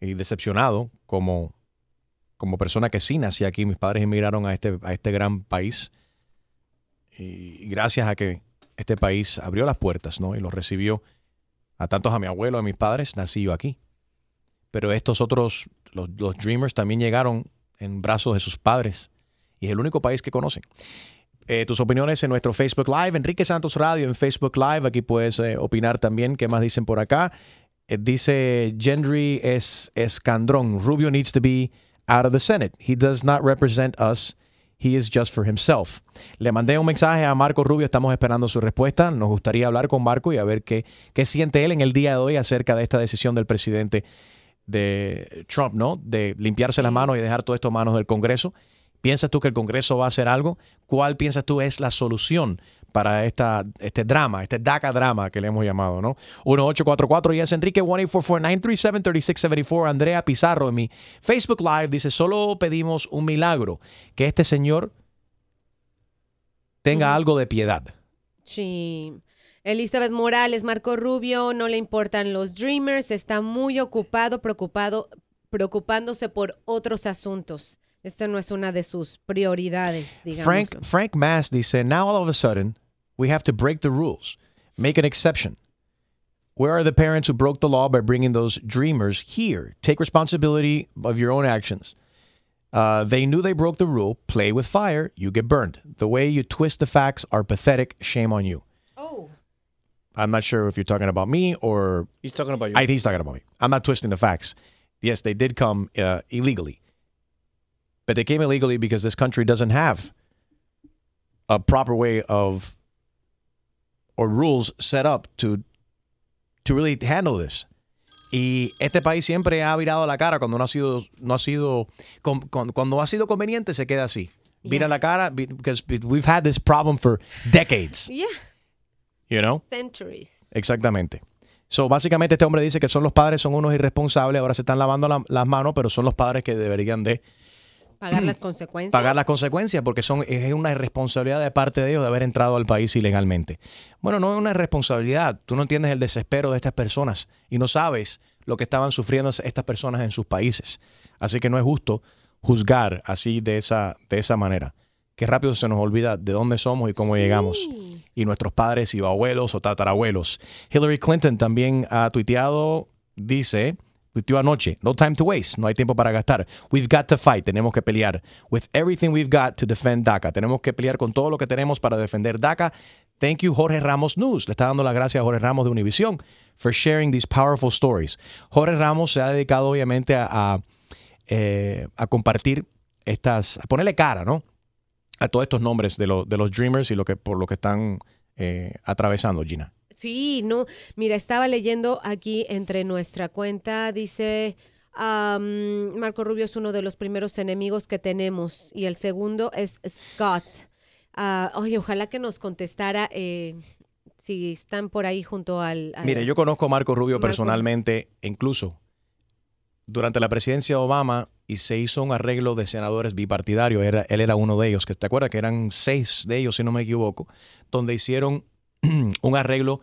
y decepcionado como, como persona que sí nací aquí. Mis padres emigraron a este, a este gran país. Y gracias a que este país abrió las puertas, ¿no? Y los recibió a tantos a mi abuelo, a mis padres, nací yo aquí. Pero estos otros, los, los Dreamers, también llegaron en brazos de sus padres. Y es el único país que conocen. Eh, tus opiniones en nuestro Facebook Live, Enrique Santos Radio en Facebook Live. Aquí puedes eh, opinar también. ¿Qué más dicen por acá? Eh, dice Gendry es Escandrón. Rubio needs to be out of the Senate. He does not represent us. He is just for himself. Le mandé un mensaje a Marco Rubio. Estamos esperando su respuesta. Nos gustaría hablar con Marco y a ver qué, qué siente él en el día de hoy acerca de esta decisión del presidente de Trump, ¿no? De limpiarse las manos y dejar todo esto en manos del Congreso. ¿Piensas tú que el Congreso va a hacer algo? ¿Cuál piensas tú es la solución para esta, este drama, este DACA drama que le hemos llamado, ¿no? 1844 y es Enrique 1-844-937-3674. Andrea Pizarro en mi Facebook Live dice, solo pedimos un milagro, que este señor tenga algo de piedad. Sí. Elizabeth Morales, Marco Rubio, no le importan los Dreamers, está muy ocupado, preocupado, preocupándose por otros asuntos. Esta no es una de sus prioridades, digamos. Frank, Frank Mass dice, now all of a sudden, we have to break the rules, make an exception. Where are the parents who broke the law by bringing those dreamers here? Take responsibility of your own actions. Uh, they knew they broke the rule. Play with fire, you get burned. The way you twist the facts are pathetic. Shame on you. Oh. I'm not sure if you're talking about me or He's talking about you. I, he's talking about me. I'm not twisting the facts. Yes, they did come uh, illegally, but they came illegally because this country doesn't have a proper way of or rules set up to to really handle this. Y este país siempre ha virado la cara cuando no ha sido no ha sido cuando ha sido conveniente se queda así. Vira la cara be- because we've had this problem for decades, Yeah, you know? centuries. Exactamente. So, básicamente este hombre dice que son los padres, son unos irresponsables, ahora se están lavando la- las manos, pero son los padres que deberían de Pagar las consecuencias. pagar las consecuencias porque son, es una irresponsabilidad de parte de ellos de haber entrado al país ilegalmente. Bueno, no es una irresponsabilidad. Tú no entiendes el desespero de estas personas y no sabes lo que estaban sufriendo estas personas en sus países. Así que no es justo juzgar así de esa, de esa manera. Qué rápido se nos olvida de dónde somos y cómo llegamos. Y nuestros padres y abuelos o tatarabuelos. Hillary Clinton también ha tuiteado, dice, tuiteó anoche, no time to waste, no hay tiempo para gastar. We've got to fight, tenemos que pelear. With everything we've got to defend DACA. Tenemos que pelear con todo lo que tenemos para defender DACA. Thank you, Jorge Ramos News. Le está dando las gracias a Jorge Ramos de Univision for sharing these powerful stories. Jorge Ramos se ha dedicado obviamente a, a, eh, compartir estas, a ponerle cara, ¿no? A todos estos nombres de, los de los Dreamers y lo que, por lo que están eh, atravesando, Gina. Sí, no. Mira, estaba leyendo aquí entre nuestra cuenta, dice Marco Rubio es uno de los primeros enemigos que tenemos y el segundo es Scott. Ah, oye, ojalá que nos contestara eh, si están por ahí junto al... al- Mire, yo conozco a Marco Rubio Marco. personalmente, incluso durante la presidencia de Obama y se hizo un arreglo de senadores bipartidarios. Era, él era uno de ellos, que te acuerdas que eran seis de ellos, si no me equivoco, donde hicieron un arreglo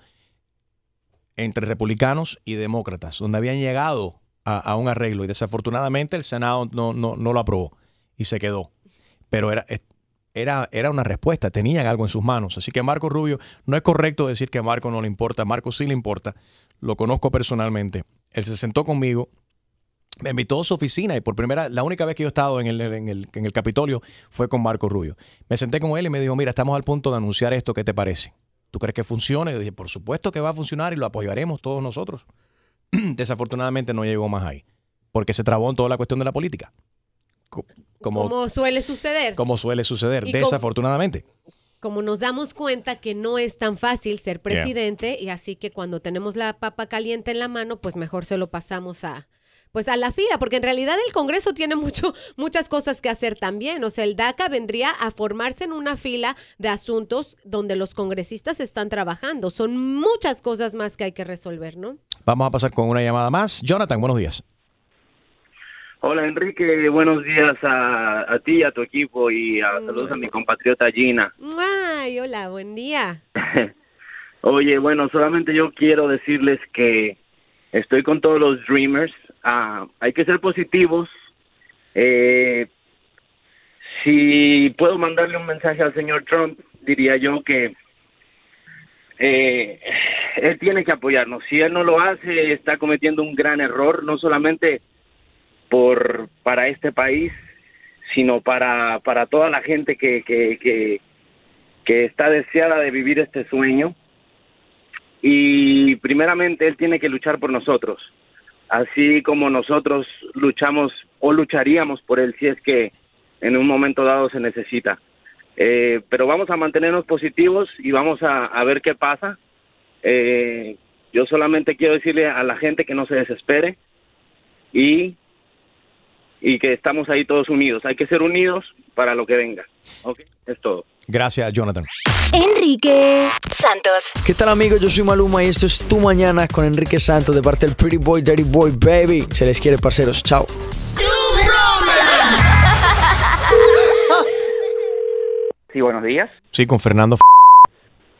entre republicanos y demócratas, donde habían llegado a, un arreglo y desafortunadamente el Senado no, no, no lo aprobó y se quedó. Pero era, era, era una respuesta, tenían algo en sus manos. Así que Marco Rubio, no es correcto decir que a Marco no le importa, a Marco sí le importa, lo conozco personalmente. Él se sentó conmigo, me invitó a su oficina y por primera, la única vez que yo he estado en el, en el, en el Capitolio fue con Marco Rubio. Me senté con él y me dijo, mira, estamos al punto de anunciar esto, ¿qué te parece? ¿Tú crees que funcione? Yo dije, por supuesto que va a funcionar y lo apoyaremos todos nosotros. Desafortunadamente no llegó más ahí, porque se trabó en toda la cuestión de la política. Co- Como, como suele suceder. como suele suceder, Y desafortunadamente. como nos damos cuenta que no es tan fácil ser presidente y así que cuando tenemos la papa caliente en la mano, pues mejor se lo pasamos a pues a la fila, porque en realidad el Congreso tiene mucho, muchas cosas que hacer también. O sea, el DACA vendría a formarse en una fila de asuntos donde los congresistas están trabajando. Son muchas cosas más que hay que resolver, ¿no? Vamos a pasar con una llamada más. Jonathan, buenos días. Hola Enrique, buenos días a, a ti y a tu equipo y a, saludos a mi compatriota Gina. Ay, hola, buen día. Oye, bueno, solamente yo quiero decirles que estoy con todos los Dreamers. Hay que ser positivos. Eh, si puedo mandarle un mensaje al señor Trump, diría yo que eh, él tiene que apoyarnos. Si él no lo hace, está cometiendo un gran error, no solamente por para este país, sino para, para toda la gente que, que, que, que está deseada de vivir este sueño. Y primeramente él tiene que luchar por nosotros, así como nosotros luchamos o lucharíamos por él si es que en un momento dado se necesita. Eh, pero vamos a mantenernos positivos y vamos a, ver qué pasa. Eh, yo solamente quiero decirle a la gente que no se desespere y, y que estamos ahí todos unidos. Hay que ser unidos para lo que venga. ¿ok? Es todo. Gracias, Jonathan. Enrique Santos. ¿Qué tal amigos? Yo soy Maluma y esto es Tu Mañana con Enrique Santos de parte del Pretty Boy, Dirty Boy, Baby. Se les quiere, parceros. Chao. Sí, buenos días. Sí, con Fernando.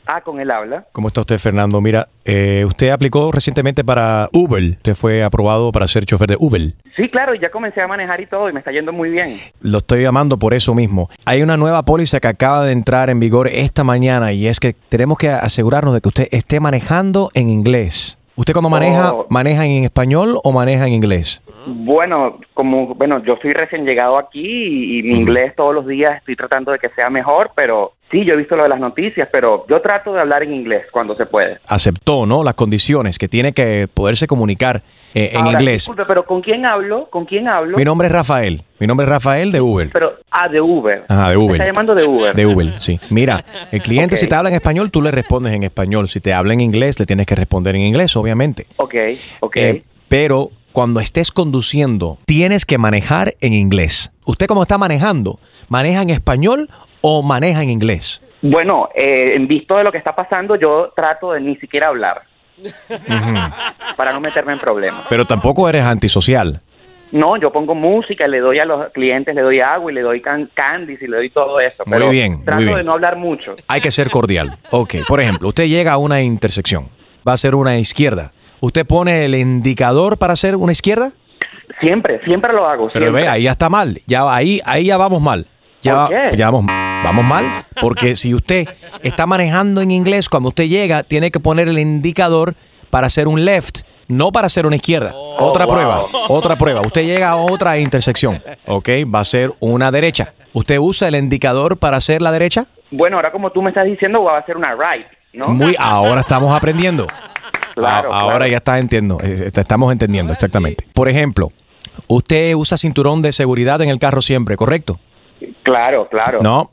Ah, con él habla. ¿Cómo está usted, Fernando? Mira, eh, usted aplicó recientemente para Uber. Usted fue aprobado para ser chofer de Uber. Sí, claro, ya comencé a manejar y todo y me está yendo muy bien. Lo estoy llamando por eso mismo. Hay una nueva póliza que acaba de entrar en vigor esta mañana y es que tenemos que asegurarnos de que usted esté manejando en inglés. ¿Usted cuando maneja, Oh. maneja en español o maneja en inglés? Bueno, como bueno, yo soy recién llegado aquí y, y mi inglés todos los días estoy tratando de que sea mejor, pero sí, yo he visto lo de las noticias, pero yo trato de hablar en inglés cuando se puede. Aceptó, ¿no? Las condiciones que tiene que poderse comunicar eh, en Ahora, inglés. Disculpe, pero ¿con quién hablo? ¿Con quién hablo? Mi nombre es Rafael. Mi nombre es Rafael de Uber. Pero, ah, de Uber. Ajá, de Uber. está llamando de Uber. De Uber, sí. Mira, el cliente si te habla en español, tú le respondes en español. Si te habla en inglés, le tienes que responder en inglés, obviamente. Ok, ok. Eh, pero cuando estés conduciendo, tienes que manejar en inglés. ¿Usted cómo está manejando? ¿Maneja en español o maneja en inglés? Bueno, eh, en visto de lo que está pasando, yo trato de ni siquiera hablar para no meterme en problemas. Pero tampoco eres antisocial. No, yo pongo música, le doy a los clientes, le doy agua y le doy can candies y le doy todo eso. Muy pero bien, muy Trato bien. de no hablar mucho. Hay que ser cordial. Ok, por ejemplo, usted llega a una intersección, va a ser una izquierda. ¿Usted pone el indicador para hacer una izquierda? Siempre, siempre lo hago. Pero siempre. ve, ahí ya está mal. Ya ahí, ahí ya vamos mal. Ya, ¿Por qué? ya vamos, vamos mal. Porque si usted está manejando en inglés, cuando usted llega, tiene que poner el indicador para hacer un left, no para hacer una izquierda. otra wow. prueba, otra prueba. Usted llega a otra intersección, ¿ok? Va a ser una derecha. ¿Usted usa el indicador para hacer la derecha? Bueno, ahora como tú me estás diciendo, voy a hacer una right, ¿no? Muy, ahora estamos aprendiendo. Claro, A- ahora claro. ya estás entendiendo, eh, te estamos entendiendo, exactamente. Por ejemplo, usted usa cinturón de seguridad en el carro siempre, ¿correcto? Claro, claro. No.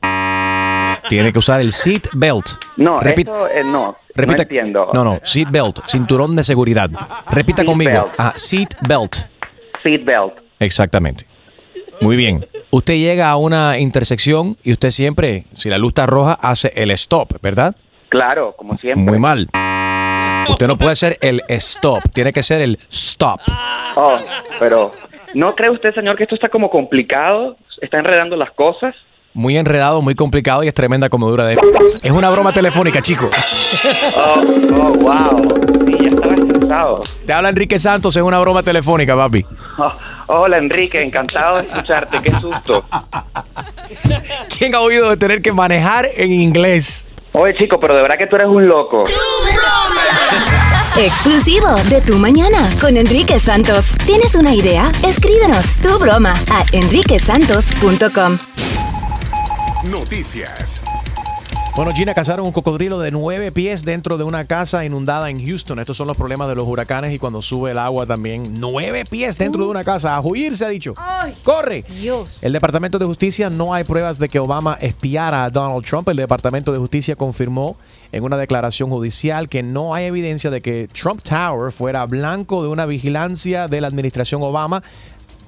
Tiene que usar el seat belt. No, Repite. eso, eh, no. Repita. entiendo. No, no, seat belt, cinturón de seguridad. Repita Seat conmigo. belt. Ah, seat belt. Seat belt. Exactamente. Muy bien. Usted llega a una intersección y usted siempre, si la luz está roja, hace el stop, ¿verdad? Claro, como siempre. Muy mal. Usted no puede hacer el stop, tiene que ser el stop. Oh, pero ¿no cree usted, señor, que esto está como complicado? ¿Está enredando las cosas? Muy enredado, muy complicado y es tremenda comedura de... Es una broma telefónica, chico. Oh, oh, wow. Sí, ya estaba estresado. Te habla Enrique Santos, es una broma telefónica, papi. Oh, hola, Enrique, encantado de escucharte. Qué susto. ¿Quién ha oído de tener que manejar en inglés? Oye, chico, pero de verdad que tú eres un loco. Exclusivo de Tu Mañana con Enrique Santos. ¿Tienes una idea? Escríbenos tu broma a enriquesantos.com. Noticias. Bueno, Gina, cazaron un cocodrilo de nueve pies dentro de una casa inundada en Houston. Estos son los problemas de los huracanes y cuando sube el agua también. Nueve pies dentro de una casa. A huir, se ha dicho. ¡Corre! Dios. El Departamento de Justicia no hay pruebas de que Obama espiara a Donald Trump. El Departamento de Justicia confirmó en una declaración judicial que no hay evidencia de que Trump Tower fuera blanco de una vigilancia de la administración Obama,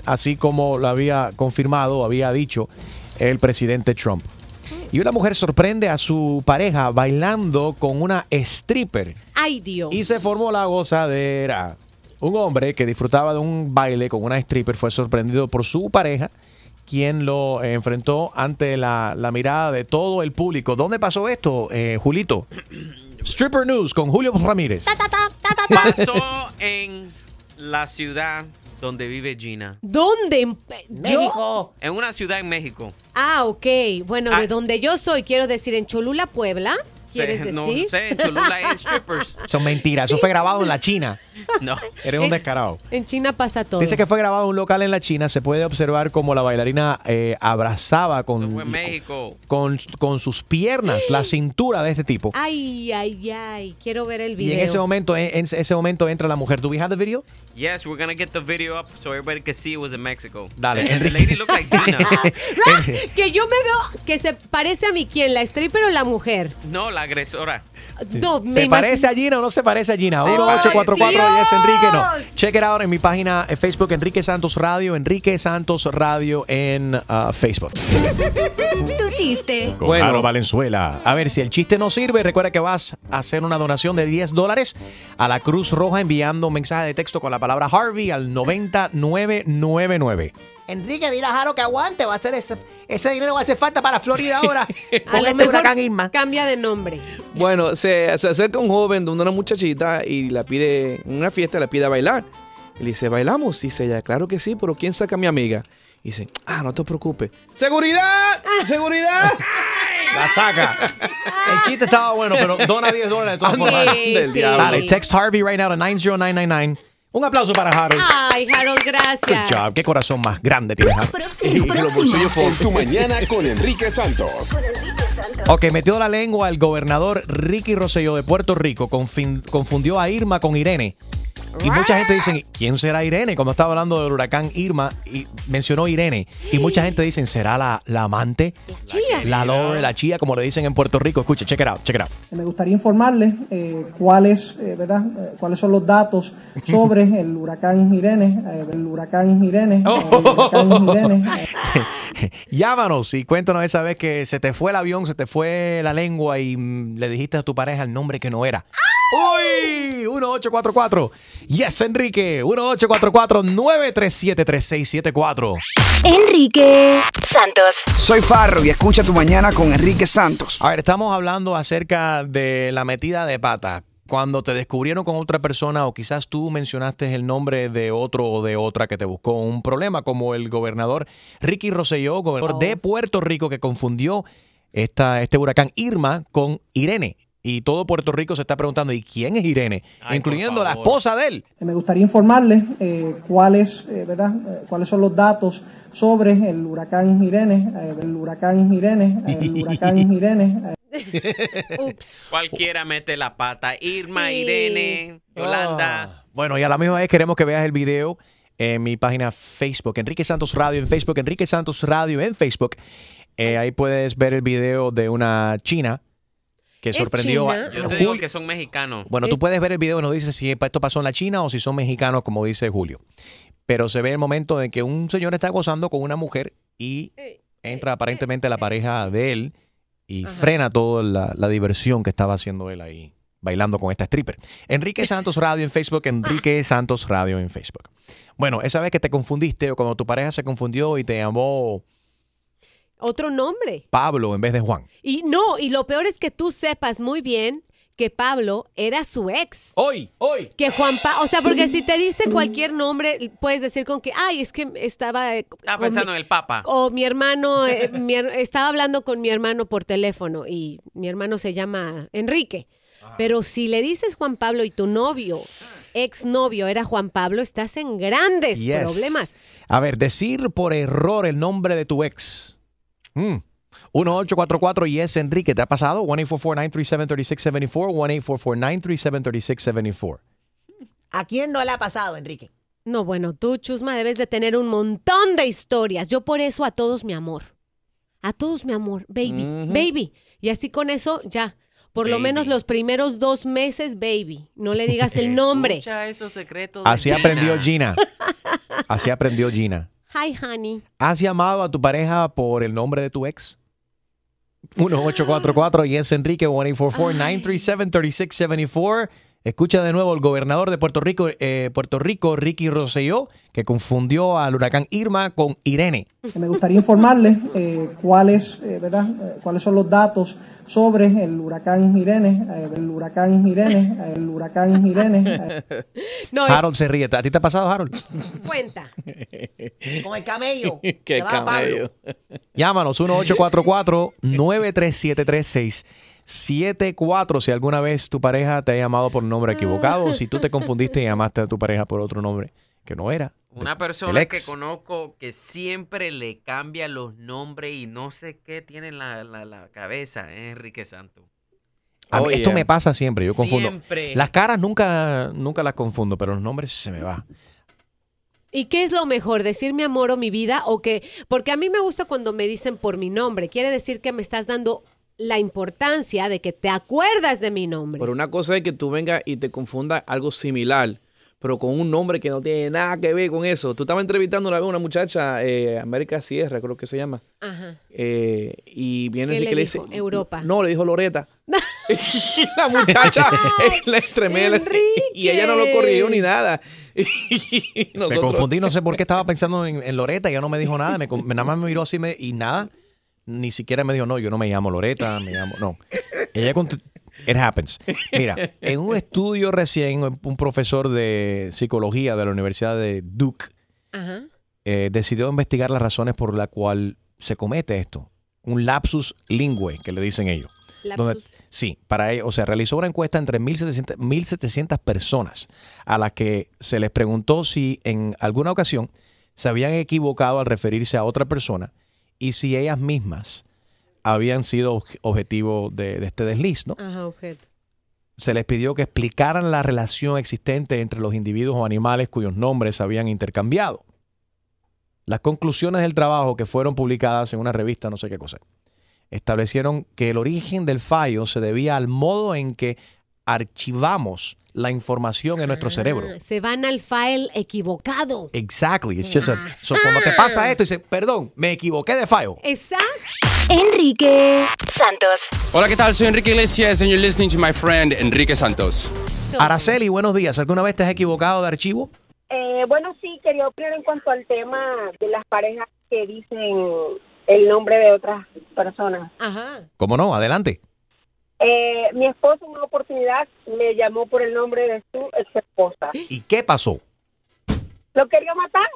así como lo había confirmado, había dicho el presidente Trump. Y una mujer sorprende a su pareja bailando con una stripper Ay, Dios. y se formó la gozadera. Un hombre que disfrutaba de un baile con una stripper fue sorprendido por su pareja, quien lo enfrentó ante la, la mirada de todo el público. ¿Dónde pasó esto, eh, Julito? Stripper News con Julio Ramírez. Pasó en la ciudad donde vive Gina. ¿Dónde? En- ¿Yo? En una ciudad en México. Ah, ok. Bueno, de donde yo soy, quiero decir, en Cholula, Puebla. ¿Quieres Se- decir? No sé, en Cholula hay strippers. Son mentiras. Eso fue grabado en la China. No. Eres un descarado. En China pasa todo. Dice que fue grabado en un local en la China. Se puede observar como la bailarina eh, abrazaba con, Fue en México. con, con sus piernas la cintura de este tipo. Ay, ay, ay. Quiero ver el Y video. en ese momento, en, en ese momento entra la mujer. ¿Do we have the video? Yes, we're gonna get the video up so everybody can see it was in Mexico. Dale, The, lady looked like Gina. Que yo me veo que se parece a mí. ¿Quién? ¿La stripper o la mujer? no, la agresora. No, me ¿Se imagino- parece a Gina o no se parece a Gina? Se 1844 yes Enrique, no. Check it out en mi página en Facebook, Enrique Santos Radio, Enrique Santos Radio en ah, Facebook. Tu chiste. Con Bueno. Jaro Valenzuela. A ver, si el chiste no sirve, recuerda que vas a hacer una donación de 10 dólares a la Cruz Roja enviando un mensaje de texto con la palabra Harvey al 90999. Enrique, dile a Jaro que aguante. Va a hacer ese, ese dinero va a hacer falta para Florida ahora. A Con lo este mejor huracán Irma. cambia de nombre. Bueno, se, se acerca un joven donde una muchachita y la pide, en una fiesta la pide a bailar. Y le dice, ¿bailamos? Dice ella, claro que sí, pero ¿quién saca a mi amiga? Y dice, ah, no te preocupes. ¡Seguridad! ¡Seguridad! La saca. El chiste estaba bueno, pero dona 10 dólares de todas formas. Sí, Del sí. diablo. Dale, text Harvey right now to 90999. Un aplauso para Harold. Ay, Harold, Good gracias. job. Qué corazón más grande tiene Harold. Y los bolsillos En tu mañana con Enrique Santos. Ok, metió la lengua el gobernador Ricky Rosselló de Puerto Rico. confin- confundió a Irma con Irene. Y mucha gente dice, ¿quién será Irene? Cuando estaba hablando del huracán Irma, y mencionó Irene. Y mucha gente dice, ¿será la, la amante? La lover, la chía, como le dicen en Puerto Rico. Escucha, check it out, check it out. Me gustaría informarles eh, cuáles, eh, ¿verdad? Eh, cuáles son los datos sobre el huracán Irene, eh, el huracán Irene, eh, el huracán Irene. eh, Llámanos y cuéntanos esa vez que se te fue el avión, se te fue la lengua y mm, le dijiste a tu pareja el nombre que no era. ¡Uy! 1844. Yes, Enrique. 1844-937-3674. Enrique Santos. Soy Farro y escucha tu mañana con Enrique Santos. A ver, estamos hablando acerca de la metida de pata. Cuando te descubrieron con otra persona o quizás tú mencionaste el nombre de otro o de otra que te buscó un problema, como el gobernador Ricky Rosselló, gobernador de Puerto Rico, que confundió esta, este huracán Irma con Irene. Y todo Puerto Rico se está preguntando, ¿y quién es Irene? Incluyendo la esposa de él. me gustaría informarles eh, cuáles, eh, ¿verdad? Eh, cuáles son los datos sobre el huracán Irene, eh, el huracán Irene, eh, el huracán Irene. Cualquiera mete la pata. Irma, Sí. Irene, Yolanda. Bueno, y a la misma vez queremos que veas el video en mi página Facebook, Enrique Santos Radio en Facebook, Enrique Santos Radio en Facebook. Eh, ahí puedes ver el video de una china que sorprendió a- Yo te digo que son mexicanos. Bueno, tú puedes ver el video y nos dice si esto pasó en la China o si son mexicanos, como dice Julio. Pero se ve el momento en que un señor está gozando con una mujer y entra aparentemente la pareja de él y frena toda la, la diversión que estaba haciendo él ahí, bailando con esta stripper. Enrique Santos Radio en Facebook, Enrique Santos Radio en Facebook. Bueno, esa vez que te confundiste o cuando tu pareja se confundió y te llamó Otro nombre. Pablo en vez de Juan. Y no, y lo peor es que tú sepas muy bien que Pablo era su ex. Hoy, hoy. Que Juan Pablo, o sea, porque si te dice cualquier nombre, puedes decir con que, ay, es que estaba... eh, Estaba pensando mi- en el Papa. O mi hermano, eh, mi her- estaba hablando con mi hermano por teléfono y mi hermano se llama Enrique. Pero si le dices Juan Pablo y tu novio, ex novio, era Juan Pablo, estás en grandes Yes. problemas. A ver, decir por error el nombre de tu ex. Mm. 1844 y es Enrique. ¿Te ha pasado? 1-844-937-3674. 1-844-937-3674. ¿A quién no le ha pasado, Enrique? No, bueno, tú, Chusma, debes de tener un montón de historias. Yo por eso a todos mi amor. A todos mi amor, baby, baby. Y así con eso, ya. Por lo menos los primeros dos meses, baby. No le digas el nombre. Escucha esos secretos. de Así Gina. aprendió Gina. Así aprendió Gina. Hi, honey. ¿Has llamado a tu pareja por el nombre de tu ex? 1844 y es Enrique 1-844-937-3674. Escucha de nuevo el gobernador de Puerto Rico, eh, Puerto Rico, Ricky Rosselló, que confundió al huracán Irma con Irene. Me gustaría informarles eh, cuáles, eh, ¿verdad? Eh, cuáles son los datos sobre el huracán Irene, el huracán Irene, el huracán Irene. Harold se ríe. ¿A ti te ha pasado, Harold? Cuenta. Con el camello. ¿Qué camello? Pablo. Llámanos 1844 93736 74 si alguna vez tu pareja te ha llamado por nombre equivocado o si tú te confundiste y llamaste a tu pareja por otro nombre que no era. Una persona que conozco que siempre le cambia los nombres y no sé qué tiene en la, la, la cabeza, Enrique Santos. A esto me pasa siempre, yo confundo. Siempre. Las caras nunca, nunca las confundo, pero los nombres se me va. ¿Y qué es lo mejor? ¿Decir mi amor o mi vida? O que, porque a mí me gusta cuando me dicen por mi nombre. Quiere decir que me estás dando la importancia de que te acuerdas de mi nombre. Pero una cosa es que tú vengas y te confunda algo similar, pero con un nombre que no tiene nada que ver con eso. Tú estabas entrevistando una vez a una muchacha, eh, América Sierra, creo que se llama. Ajá. eh, y viene ¿Qué Enrique le y le dice. dijo? Europa. No, le dijo Loreta. la muchacha le tremenda. Y ella no lo corrigió ni nada. Y Me nosotros- confundí, no sé por qué estaba pensando en, en Loreta, ya no me dijo nada, me, nada más me miró así me- y nada, ni siquiera me dijo, no, yo no me llamo Loreta, me llamo, no. Ella cont- It happens. Mira, en un estudio recién, un profesor de psicología de la Universidad de Duke Ajá. eh, decidió investigar las razones por la cual se comete esto. Un lapsus lingüe, que le dicen ellos. Donde- sí, para ello, o sea, realizó una encuesta entre 1.700, 1.700 personas a las que se les preguntó si en alguna ocasión se habían equivocado al referirse a otra persona y si ellas mismas habían sido obje- objetivo de, de este desliz, ¿no? Ajá, objeto. se les pidió que explicaran la relación existente entre los individuos o animales cuyos nombres habían intercambiado. Las conclusiones del trabajo que fueron publicadas en una revista, no sé qué cosa, establecieron que el origen del fallo se debía al modo en que archivamos la información en nuestro cerebro. Ah, Se van al file equivocado. Exactly. It's just a- so cuando te pasa esto, dices, perdón, me equivoqué de fallo. Exacto. Enrique Santos. Hola, ¿qué tal? Soy Enrique Iglesias and you're listening to my friend Enrique Santos. Araceli, buenos días. ¿Alguna vez te has equivocado de archivo? Eh, bueno, sí, quería opinar en cuanto al tema de las parejas que dicen el nombre de otras personas. Ajá. ¿Cómo no? Adelante. Eh, mi esposo en una oportunidad me llamó por el nombre de su ex esposa. ¿Y qué pasó? Lo quería matar.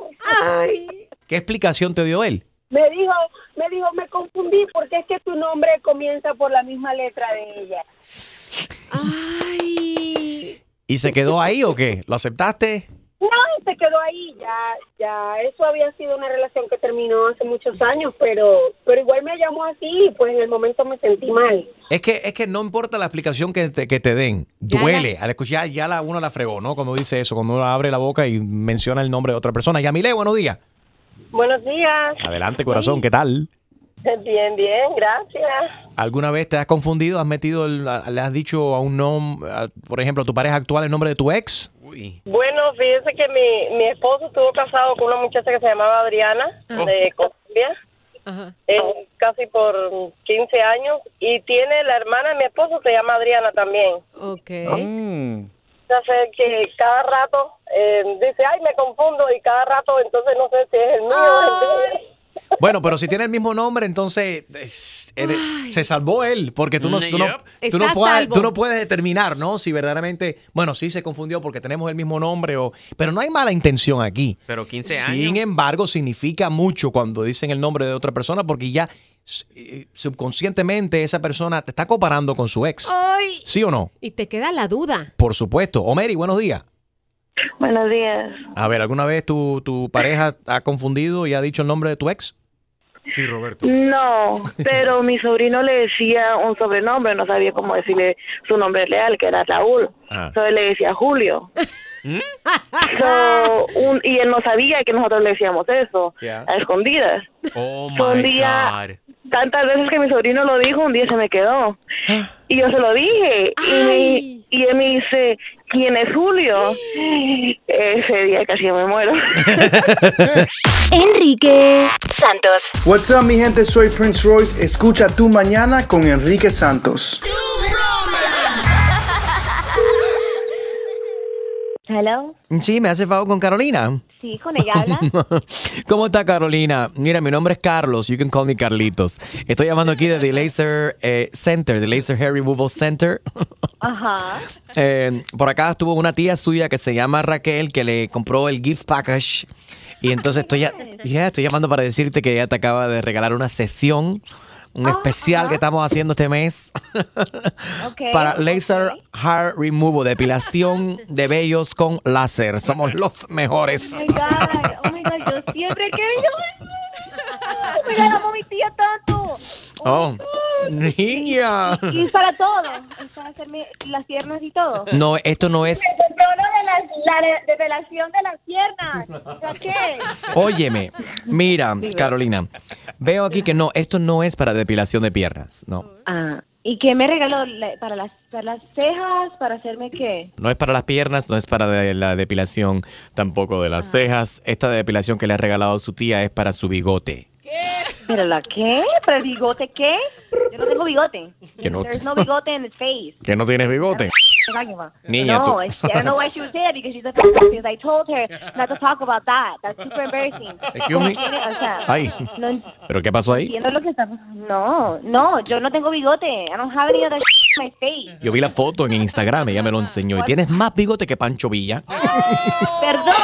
¿Qué explicación te dio él? Me dijo, me dijo, me confundí porque es que tu nombre comienza por la misma letra de ella. ¿Y se quedó ahí o qué? ¿Lo aceptaste? No, se quedó ahí, ya, ya, eso había sido una relación que terminó hace muchos años, pero, pero igual me llamó así y pues en el momento me sentí mal. Es que, es que no importa la explicación que te, que te den, duele. Al escuchar, ya la, uno la fregó, ¿no? Cuando dice eso, cuando uno abre la boca y menciona el nombre de otra persona. Yamile, buenos días. Buenos días. Adelante, corazón, ¿qué tal? Bien, bien, gracias. ¿Alguna vez te has confundido? ¿Has metido, el- le has dicho a un nombre, por ejemplo, a tu pareja actual el nombre de tu ex? Bueno, fíjese que mi, mi esposo estuvo casado con una muchacha que se llamaba Adriana, de Colombia, eh, casi por 15 años, y tiene la hermana de mi esposo, se llama Adriana también. Ok. Ya sé que cada rato eh, dice, ay, me confundo, y cada rato entonces no sé si es el mío o el de él. Bueno, pero si tiene el mismo nombre, entonces es- eres- se salvó él, porque tú no, tú no, tú puedes, tú no puedes determinar, ¿no? Si verdaderamente, bueno, sí se confundió porque tenemos el mismo nombre, o, pero no hay mala intención aquí. Pero 15 años. Sin embargo, significa mucho cuando dicen el nombre de otra persona porque ya eh, subconscientemente esa persona te está comparando con su ex. Ay. ¿Sí o no? Y te queda la duda. Por supuesto. Omeri, buenos días. Buenos días. A ver, ¿alguna vez tu, tu pareja ha confundido y ha dicho el nombre de tu ex? Sí, Roberto. No, pero mi sobrino le decía un sobrenombre, no sabía cómo decirle su nombre real, que era Raúl. Ah. Entonces le decía Julio. So, un- y él no sabía que nosotros le decíamos eso, a escondidas. Oh So, un día, God. tantas veces que mi sobrino lo dijo, un día se me quedó. Y yo se lo dije. Y, me- y él me dice, ¿quién es Julio? Ese día casi me muero. Enrique Santos. What's up, mi gente? Soy Prince Royce. Escucha tu mañana con Enrique Santos. Hello. Sí, me hace favor con Carolina. Sí, con ella habla. ¿Cómo está Carolina? Mira, mi nombre es Carlos. You can call me Carlitos. Estoy llamando aquí de The Laser eh, Center, The Laser Hair Removal Center. Ajá. Eh, por acá estuvo una tía suya que se llama Raquel que le compró el gift package. Y entonces estoy, ya, ya estoy llamando para decirte que ella te acaba de regalar una sesión, un especial que estamos haciendo este mes para Laser Hair Removal, depilación de vellos con láser. Somos los mejores. Oh my God, oh my God, yo siempre he querido Me la amo mi tía tanto. Oh, niña. Y es para todo. Es para hacerme las piernas y todo. No, esto no es. Yo lo de la, la de- develación de las piernas. ¿Para qué? Óyeme, mira, Carolina, veo aquí que no, esto no es para depilación de piernas, no. Ah, ¿y qué me regaló? ¿Para las, para las cejas? ¿Para hacerme qué? No es para las piernas, no es para de- la depilación tampoco de las cejas. Esta depilación que le ha regalado su tía es para su bigote. ¿Pero la qué? ¿Para el bigote qué? Yo no tengo bigote. Que no- There's no bigote in his face. ¿Que no tienes bigote? Niña, no, tú- I don't know why she say that because she's because I told her not to talk about that. That's super embarrassing. Excuse me? O sea, Ay. no ¿Pero qué pasó ahí? lo que está No, no, yo no tengo bigote. I don't have any other in my face. Yo vi la foto en Instagram, ella me lo enseñó. Y tienes más bigote que Pancho Villa. Perdón.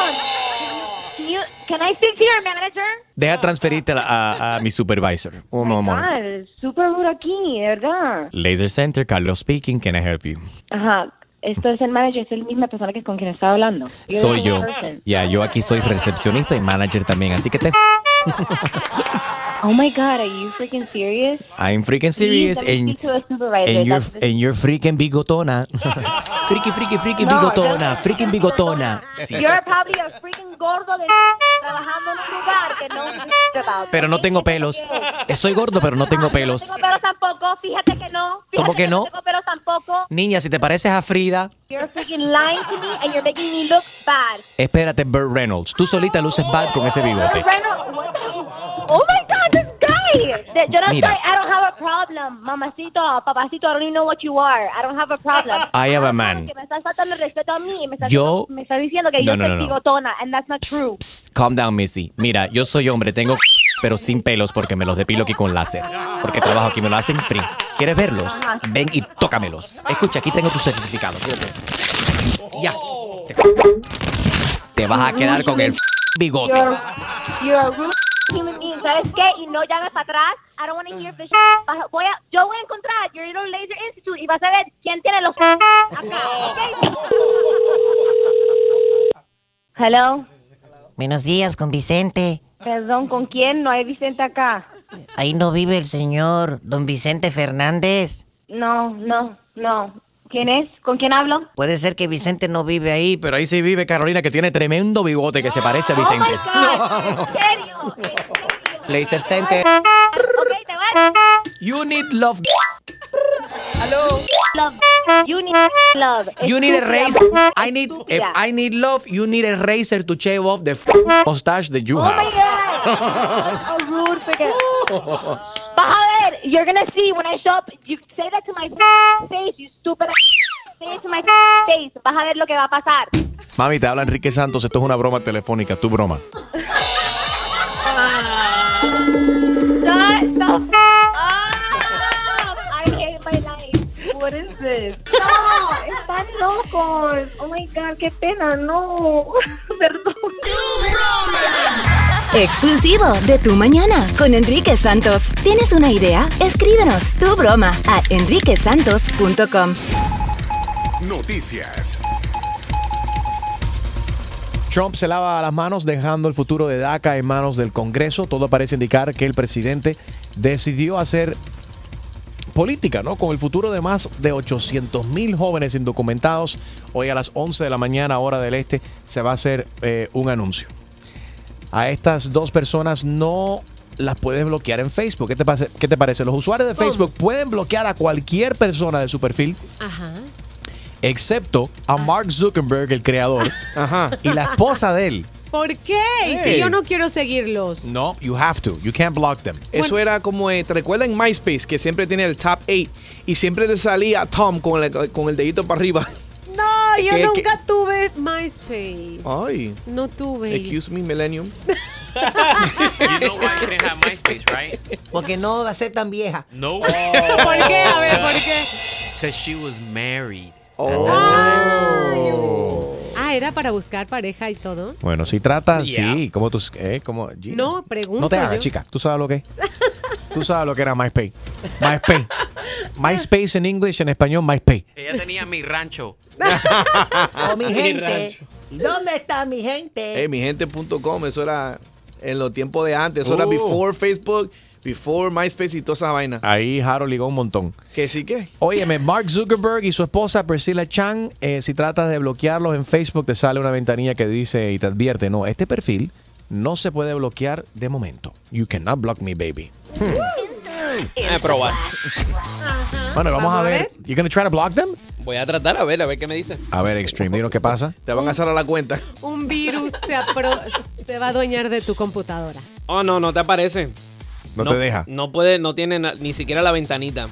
Can, I speak to your manager? Deja transferirte a, a- a mi supervisor. Un momento. Super rude aquí, de verdad. Laser Center, Carlos speaking, can I help you? Ajá. Esto es el manager, es la misma persona que con quien estaba hablando. You're Soy yo. Ya, yo aquí soy recepcionista y manager también, así que te... Oh my god, are you freaking serious? I'm freaking serious and, and you're, and you're freaking bigotona. friki, friki, friki, No, bigotona, freaking bigotona. Sí. You're probably a freaking gordo de trabajando en un lugar que no about. Pero no tengo pelos. Estoy gordo, pero no tengo pelos. No tengo pelos tampoco, fíjate que no. ¿Cómo Fíjate que no? No tengo pelos tampoco. Niña, si te pareces a Frida, You're freaking lying to me and you're making me look bad. espérate, Burt Reynolds. Tú solita luces bad con ese bigote. Oh my god, this guy. De- Yo no Mira. I don't have a problem. Mamacito, papacito, I don't even know what you are. I don't have a problem. I am a man. Que me estás faltando el respeto a mí y me estás, Yo- me estás diciendo que No, yo no, soy no, no. bigotona and that's not true. Calm down, Missy. Mira, yo soy hombre, tengo pero sin pelos porque me los depilo aquí con láser. Porque trabajo aquí, me lo hacen free. ¿Quieres verlos? Ven y tócamelos. Escucha, aquí tengo tu certificado. Ya. Te, te vas a quedar con el bigote. You're, you're a rude human being. ¿Sabes qué? Y no llames para atrás. I don't want to hear this. Vas- Voy a, yo voy a encontrar your little laser institute y vas a ver quién tiene los acá. ¿ok? Hello. Buenos días, con Vicente. Perdón, ¿con quién? No hay Vicente acá. Ahí no vive el señor don Vicente Fernández. No, no, no. ¿Quién es? ¿Con quién hablo? Puede ser que Vicente no vive ahí, Pero ahí sí vive Carolina, que tiene tremendo bigote que se parece a Vicente. ¿En serio? Laser Center. Ok, te You need love. Hello. Love. You need love. You need a razor. I need if. I need love, you need a razor to shave off the f- mustache that you Oh my have. god. How rude, you're gonna see when I show up. You say that to my face, you stupid. Say it to my face. Vas a ver lo que va a pasar. Mami, te habla Enrique Santos. Esto es una broma telefónica. Tu broma. Shut the f- What is this? No, están locos. Oh my god, qué pena. No. Perdón. Exclusivo de Tu Mañana con Enrique Santos. ¿Tienes una idea? Escríbenos tu broma a enriquesantos.com. Noticias. Trump se lava las manos dejando el futuro de DACA en manos del Congreso. Todo parece indicar que el presidente decidió hacer política, ¿no? Con el futuro de más de 800 mil jóvenes indocumentados. Hoy a las 11 de la mañana, hora del este, se va a hacer eh, un anuncio. A estas dos personas no las puedes bloquear en Facebook. ¿Qué te, pase- qué te parece? Los usuarios de Facebook pueden bloquear a cualquier persona de su perfil Ajá. excepto a Mark Zuckerberg, el creador, y la esposa de él. ¿Por qué? ¿Y si Hey. yo no quiero seguirlos? No, you have to. You can't block them. Eso era como, eh, ¿te recuerdas en MySpace que siempre tiene el top 8 y siempre te salía Tom con el, con el dedito para arriba? No, yo ¿Qué- nunca tuve MySpace. Ay. No tuve. Excuse me, Millennium. You know why I couldn't have MySpace, right? Porque no va a ser tan vieja. No. ¿Por qué? A ver, ¿por qué? Because she was married. Ah, era para buscar pareja y todo. Bueno, si trata, Yeah. sí, como tú, eh, como, Gina. No, pregunto. No te hagas, yo. chica. Tú sabes lo que es. Tú sabes lo que era MySpace. MySpace. MySpace en inglés, en español, MySpace. Ella tenía mi rancho. Oh, mi Mi gente. rancho. ¿Dónde está mi gente? Eh, migente.com, eso era en los tiempos de antes. Eso era Uh. before Facebook, before MySpace y toda esa vaina. Ahí Harold ligó un montón. Que sí que. Óyeme, Mark Zuckerberg y su esposa Priscilla Chan, eh, si tratas de bloquearlos en Facebook, te sale una ventanilla que dice y te advierte, no, este perfil no se puede bloquear de momento. You cannot block me, baby. A probar. Bueno, vamos, a ver. You gonna try to block them? Voy a tratar a ver, a ver qué me dice. A ver, Extreme, dinos qué pasa. Te van a hacer a la cuenta. Un virus se, se va a adueñar de tu computadora. Oh, no, no te aparece. No te deja. No puede, no tiene ni siquiera la ventanita.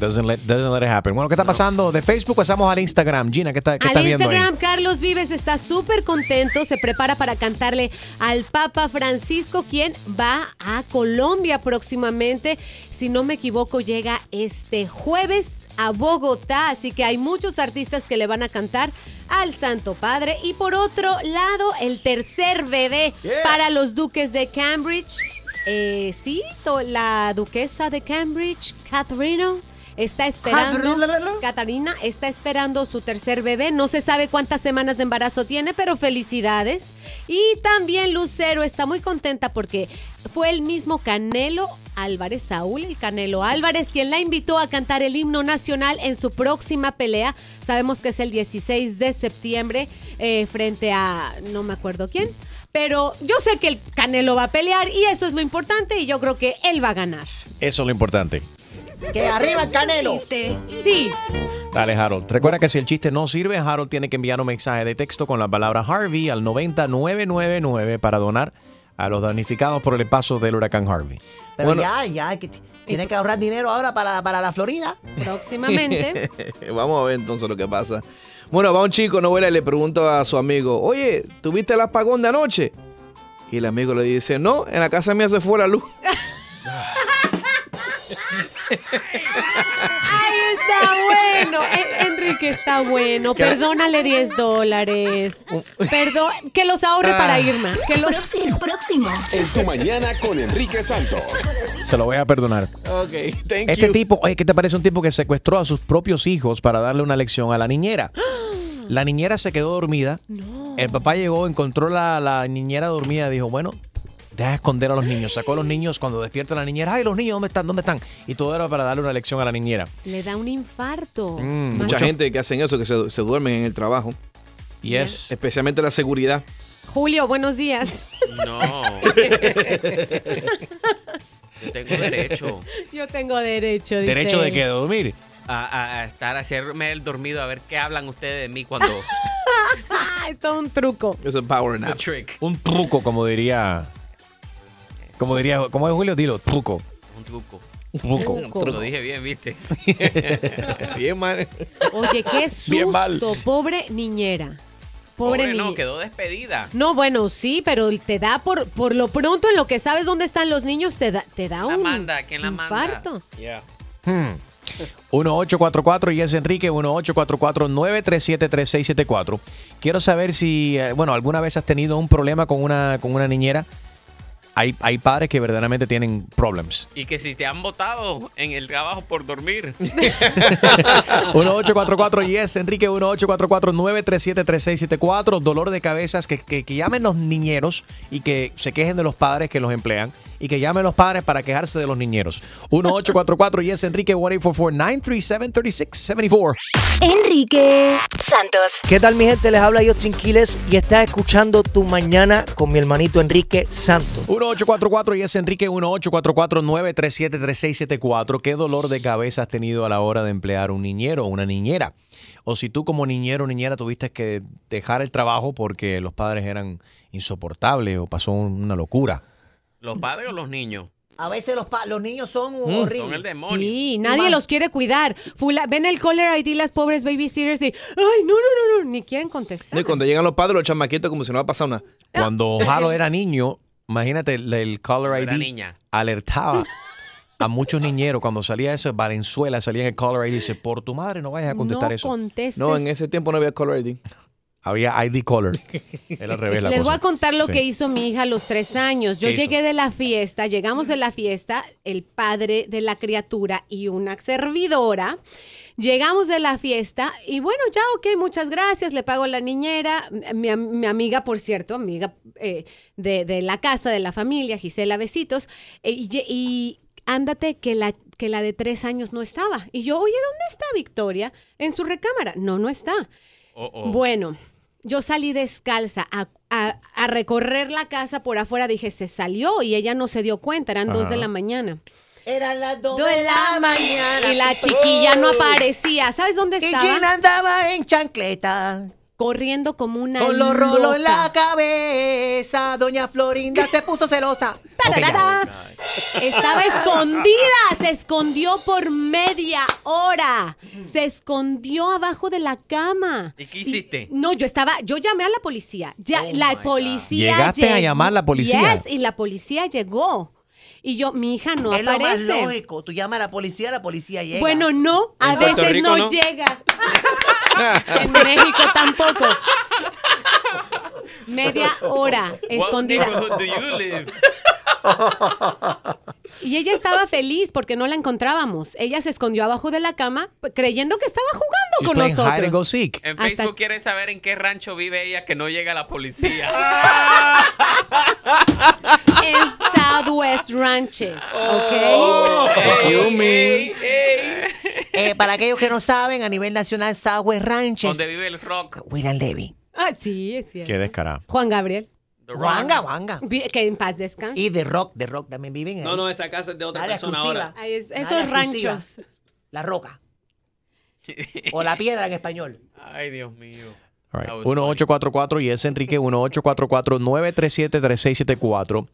Doesn't let, doesn't let it happen. Bueno, ¿qué está pasando? De Facebook pasamos al Instagram. Gina, ¿qué está, qué Al está viendo ahí? Instagram, Carlos Vives está súper contento. Se prepara para cantarle al Papa Francisco, quien va a Colombia próximamente. Si no me equivoco, llega este jueves a Bogotá. Así que hay muchos artistas que le van a cantar al Santo Padre. Y por otro lado, el tercer bebé para los duques de Cambridge. Eh, sí, la duquesa de Cambridge, Catherine, está esperando. Catarina está esperando su tercer bebé. No se sabe cuántas semanas de embarazo tiene, pero felicidades. Y también Lucero está muy contenta porque fue el mismo Canelo Álvarez, Saúl el Canelo Álvarez, quien la invitó a cantar el himno nacional en su próxima pelea. Sabemos que es el 16 de septiembre eh, frente a no me acuerdo quién. Pero yo sé que el Canelo va a pelear y eso es lo importante y yo creo que él va a ganar. Eso es lo importante. Que arriba el canelo. Sí. Dale, Harold. Recuerda que si el chiste no sirve, Harold tiene que enviar un mensaje de texto con la palabra Harvey al 90999 para donar a los damnificados por el paso del huracán Harvey. Pero ya, ya, que tiene que ahorrar dinero ahora para, para la Florida. Próximamente. Vamos a ver entonces lo que pasa. Bueno, va un chico, no vuela y le pregunta a su amigo, oye, ¿tuviste el apagón de anoche? Y el amigo le dice, no, en la casa mía se fue la luz. Ahí está bueno. Enrique está bueno. ¿Qué? Perdónale 10 dólares. Perdón, que los ahorre Ah. para Irma. Que los... Próximo. En tu mañana con Enrique Santos. Se lo voy a perdonar. Ok, thank Este you. tipo, oye, ¿qué te parece un tipo que secuestró a sus propios hijos para darle una lección a la niñera? La niñera se quedó dormida. El papá llegó, encontró la, la niñera dormida y dijo, bueno, deja de esconder a los niños. Sacó a los niños cuando despierta la niñera. Ay, los niños, ¿dónde están? ¿Dónde están? Y todo era para darle una lección a la niñera. Le da un infarto. Mm, Mucha gente que hacen eso, que se, se duermen en el trabajo. Yes. Especialmente la seguridad. Julio, buenos días. No. Yo tengo derecho. Yo tengo derecho, dice ¿Derecho de él. qué? ¿De dormir? A, a- a estar, a hacerme el dormido, a ver qué hablan ustedes de mí cuando... Ah, es todo un truco. Es un power nap. trick. Un truco, como diría. Como diría. ¿Cómo es Julio? Dilo, truco. Un truco. Truco. Lo dije bien, ¿viste? bien mal. Oye, qué susto. Bien mal. Pobre niñera. Pobre, Pobre, niñera. no, quedó despedida. No, bueno, sí, pero te da por, por lo pronto en lo que sabes dónde están los niños, te da, te da La un manda, ¿quién la manda? infarto. Hmm. 1844 y es Enrique 1844-937-3674. Quiero saber si, eh, bueno, alguna vez has tenido un problema con una, con una niñera. Hay, hay padres que verdaderamente tienen problemas. Y que si te han votado en el trabajo por dormir. 1844 yes Enrique 1844-937-3674. Dolor de cabezas, que, que, que llamen los niñeros y que se quejen de los padres que los emplean. Y que llamen los padres para quejarse de los niñeros. 1844 yes Enrique 1844-937-3674. Enrique Santos. ¿Qué tal mi gente? Les habla Justin Quiles y estás escuchando Tu Mañana con mi hermanito Enrique Santos. 1844 y es Enrique 1844-937-3674. ¿Qué dolor de cabeza has tenido a la hora de emplear un niñero o una niñera? O si tú como niñero o niñera tuviste que dejar el trabajo porque los padres eran insoportables o pasó una locura. ¿Los padres o los niños? A veces los, pa- los niños son Son el horribles. demonio. Sí, nadie los quiere cuidar. Fula- ven el caller ID las pobres babysitters y, ay, no, no, no, no, ni quieren contestar. No, y cuando llegan los padres, los chamaquitos, como si no va a pasar una. Cuando Halo era niño, imagínate el, el Caller ID niña. alertaba a muchos niñeros. Cuando salía eso, Valenzuela salía en el Caller ID y dice, por tu madre no vayas a contestar no eso. contestes. No, en ese tiempo no había color ID. Había ID Caller. Era al revés la Les cosa. voy a contar lo Sí. que hizo mi hija a los tres años. Yo llegué de la fiesta, llegamos de la fiesta, el padre de la criatura y una servidora. Llegamos de la fiesta y bueno, ya, ok, muchas gracias, le pago a la niñera, mi, mi amiga, por cierto, amiga eh, de, de la casa, de la familia, Gisela Besitos, eh, y, y ándate que la, que la de tres años no estaba. Y yo, oye, ¿dónde está Victoria? En su recámara. No, no está. Oh, oh. Bueno, yo salí descalza a, a- a recorrer la casa por afuera. Dije, se salió y ella no se dio cuenta. Eran dos de la mañana. Eran las dos de la mañana. Y la chiquilla no aparecía. ¿Sabes dónde Y estaba? Gina andaba en chancleta. Corriendo como una Con los rolos en la cabeza, doña Florinda se puso celosa. Estaba escondida, se escondió por media hora. Se escondió abajo de la cama. ¿Y qué hiciste? No, yo estaba, yo llamé a la policía. Ya, la policía Llegaste a llamar a la policía. Yes, y la policía llegó. Y yo, mi hija no es lo más aparece. lógico. Tú llamas a la policía, la policía llega. Bueno, no, a En veces Rico, no, ¿no? llega. en México tampoco. Media hora escondida. What neighborhood do you live? Y ella estaba feliz porque no la encontrábamos. Ella se escondió abajo de la cama creyendo que estaba jugando con nosotros. En Hasta- Facebook quiere saber en qué rancho vive ella que no llega la policía. En Southwest Ranches, Oh. ¿ok? Yumi. Eh, para aquellos que no saben, a nivel nacional, Southwest Ranches. Donde vive el rock. William Levy. Ah, sí, es cierto. Qué descarado. Juan Gabriel. Wanga, Wanga. Que en paz descanse. Y The Rock, The Rock también viven ahí. No, no, esa casa es de otra Área persona exclusiva. ahora. Ahí es- esos ranchos. La roca. O la piedra en español. Ay, Dios mío. All right. 1844 y es Enrique 1844-937-3674.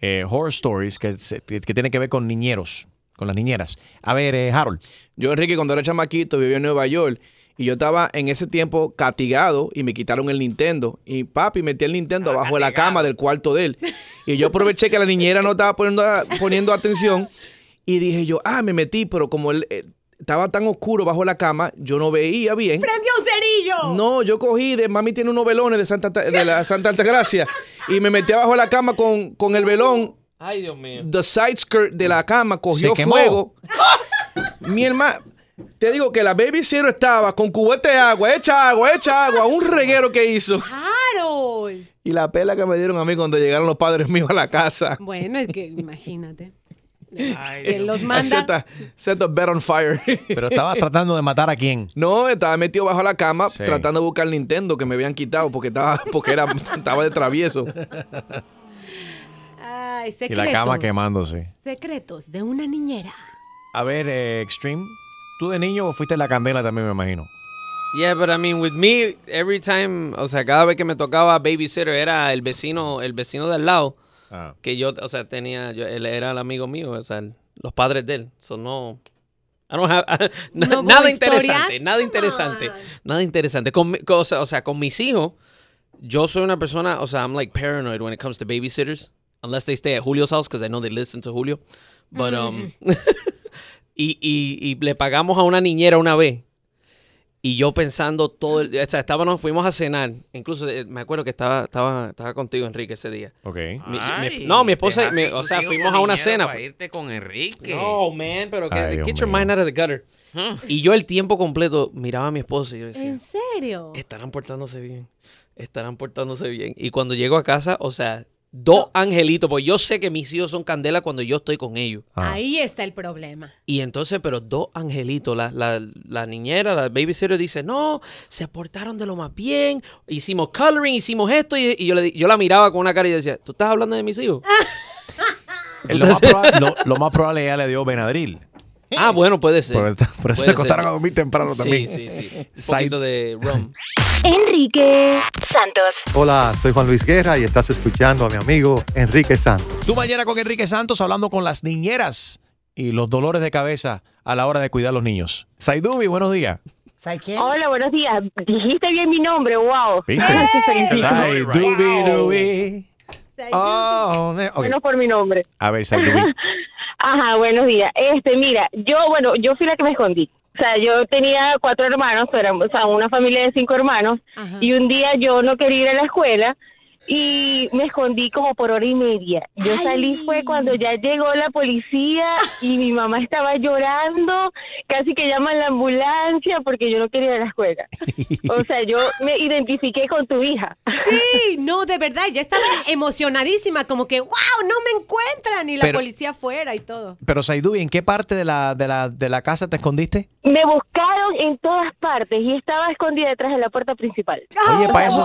Eh, horror stories que, se- que que tienen que ver con niñeros, con las niñeras. A ver, eh, Harold. Yo, Enrique, cuando era chamaquito, vivía en Nueva York. Y yo estaba en ese tiempo castigado y me quitaron el Nintendo. Y papi metí el Nintendo abajo de la cama del cuarto de él. Y yo aproveché que la niñera no estaba poniendo, poniendo atención. Y dije yo, ah, me metí, pero como él eh, estaba tan oscuro bajo la cama, yo no veía bien. ¡Prendió un cerillo! No, yo cogí de mami tiene unos velones de Santa de la Santa Altagracia y me metí abajo de la cama con, con el velón. Ay, Dios mío. The side skirt de la cama cogió Se fuego. Mi hermano, te digo que la baby zero estaba con cubete de agua, echa agua, echa agua, un reguero que hizo. Harold. Y la pela que me dieron a mí cuando llegaron los padres míos a la casa. Bueno, es que imagínate. Ay, los manda. set the, set the bed on fire. Pero estabas tratando de matar a quién. No, estaba metido bajo la cama Sí. tratando de buscar el Nintendo que me habían quitado porque estaba, porque era, estaba de travieso. Ay, Y secretos. la cama quemándose. Secretos de una niñera. A ver, eh, Extreme, tú de niño fuiste la candela también, me imagino. Yeah, but I mean, with me, every time, o sea, cada vez que me tocaba babysitter era el vecino, el vecino de al lado, Ah. que yo, o sea, tenía, yo- él era el amigo mío, o sea, los padres de él. So no, I don't have, No nada interesante, nada interesante, nada interesante. Con, mi- con- o, sea, o sea, con mis hijos, yo soy una persona, o sea, I'm like paranoid when it comes to babysitters, unless they stay at Julio's house, because I know they listen to Julio. But, um, y, y, y le pagamos a una niñera una vez. Y yo pensando todo el, o sea, estábamos, fuimos a cenar. Incluso eh, me acuerdo que estaba, estaba, estaba contigo, Enrique, ese día. Ok. Mi- mi- Ay, no, mi esposa, dejaste mi- tu o sea, tío fuimos a una dinero cena. para irte con Enrique. No, man, pero que, Ay, Dios get your mío. mind out of the gutter. Y yo el tiempo completo miraba a mi esposa y yo decía, ¿En serio? estarán portándose bien, estarán portándose bien. Y cuando llego a casa, o sea, dos angelitos, porque yo sé que mis hijos son candela cuando yo estoy con ellos. Ahí está el problema. Y entonces, pero dos angelitos, la, la, la niñera, la babysitter dice, no, se portaron de lo más bien, hicimos coloring, hicimos esto, y, y yo, le, yo la miraba con una cara y decía, ¿tú estás hablando de mis hijos? Lo más, probable, lo, lo más probable ella le dio Benadryl. Ah, bueno, puede ser. Por, por eso Puede se acostaron ser. a dormir temprano Sí, también. sí, sí. Un poquito de rum. Enrique Santos. Hola, soy Juan Luis Guerra y estás escuchando a mi amigo Enrique Santos. Tú mañana con Enrique Santos hablando con las niñeras y los dolores de cabeza a la hora de cuidar a los niños. Saidubi, buenos días. Hola, buenos días. Dijiste bien mi nombre, wow. ¿Viste? Saidubi, dubi. Oh, ne- ok. Bueno, por mi nombre. A ver, Saidubi. Ajá, buenos días. Este, mira, yo, bueno, yo fui la que me escondí. O sea, yo tenía cuatro hermanos, éramos, o sea, una familia de cinco hermanos, y un día yo no quería ir a la escuela y me escondí como por hora y media. Yo salí fue cuando ya llegó la policía y mi mamá estaba llorando, casi que llaman la ambulancia porque yo no quería ir a la escuela. O sea, yo me identifiqué con tu hija. Sí, no, de verdad, ya estaba emocionadísima, como que, wow, no me encuentran, y la Pero- policía afuera y todo. Pero Saidubi, ¿en qué parte de la, de, la, de la casa te escondiste? Me buscaron en todas partes y estaba escondida detrás de la puerta principal. Oye, pa' Me eso-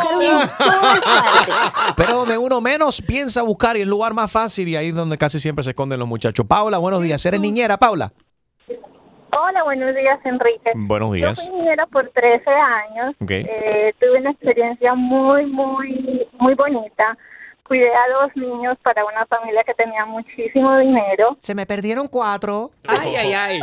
Pero donde uno menos piensa buscar y el lugar más fácil y ahí es donde casi siempre se esconden los muchachos. Paula, buenos días. ¿Eres niñera, Paula? Hola, buenos días, Enrique. Buenos días. Yo fui niñera por 13 años. Ok. Eh, tuve una experiencia muy, muy, muy bonita. Cuidé a dos niños para una familia que tenía muchísimo dinero. Se me perdieron cuatro. Ay, ay, ay.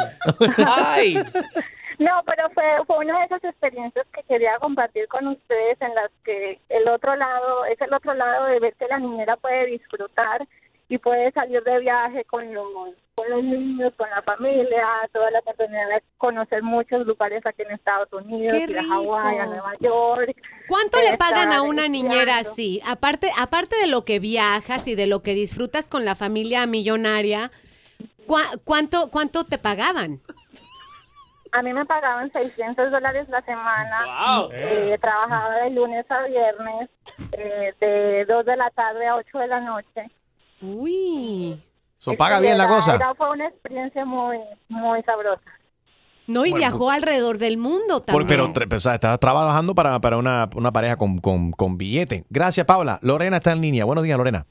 Ay. No, pero fue, fue una de esas experiencias que quería compartir con ustedes en las que el otro lado, es el otro lado de ver que la niñera puede disfrutar y puede salir de viaje con los, con los niños, con la familia, toda la oportunidad de conocer muchos lugares aquí en Estados Unidos, ¡Qué ir a Hawái, a! Nueva York. ¿Cuánto le pagan a una niñera así? Aparte, aparte de lo que viajas y de lo que disfrutas con la familia millonaria, ¿cuá- ¿cuánto, cuánto te pagaban? A mí me pagaban 600 dólares la semana. Wow. Eh, trabajaba de lunes a viernes, eh, de 2 de la tarde a 8 de la noche. Uy. So, paga bien la cosa. era- fue una experiencia muy, muy sabrosa. No, y Bueno, viajó alrededor del mundo Por- también. pero tre- o sea, estás trabajando para, para una, una pareja con, con, con billete. Gracias, Paula. Lorena está en línea. Buenos días, Lorena.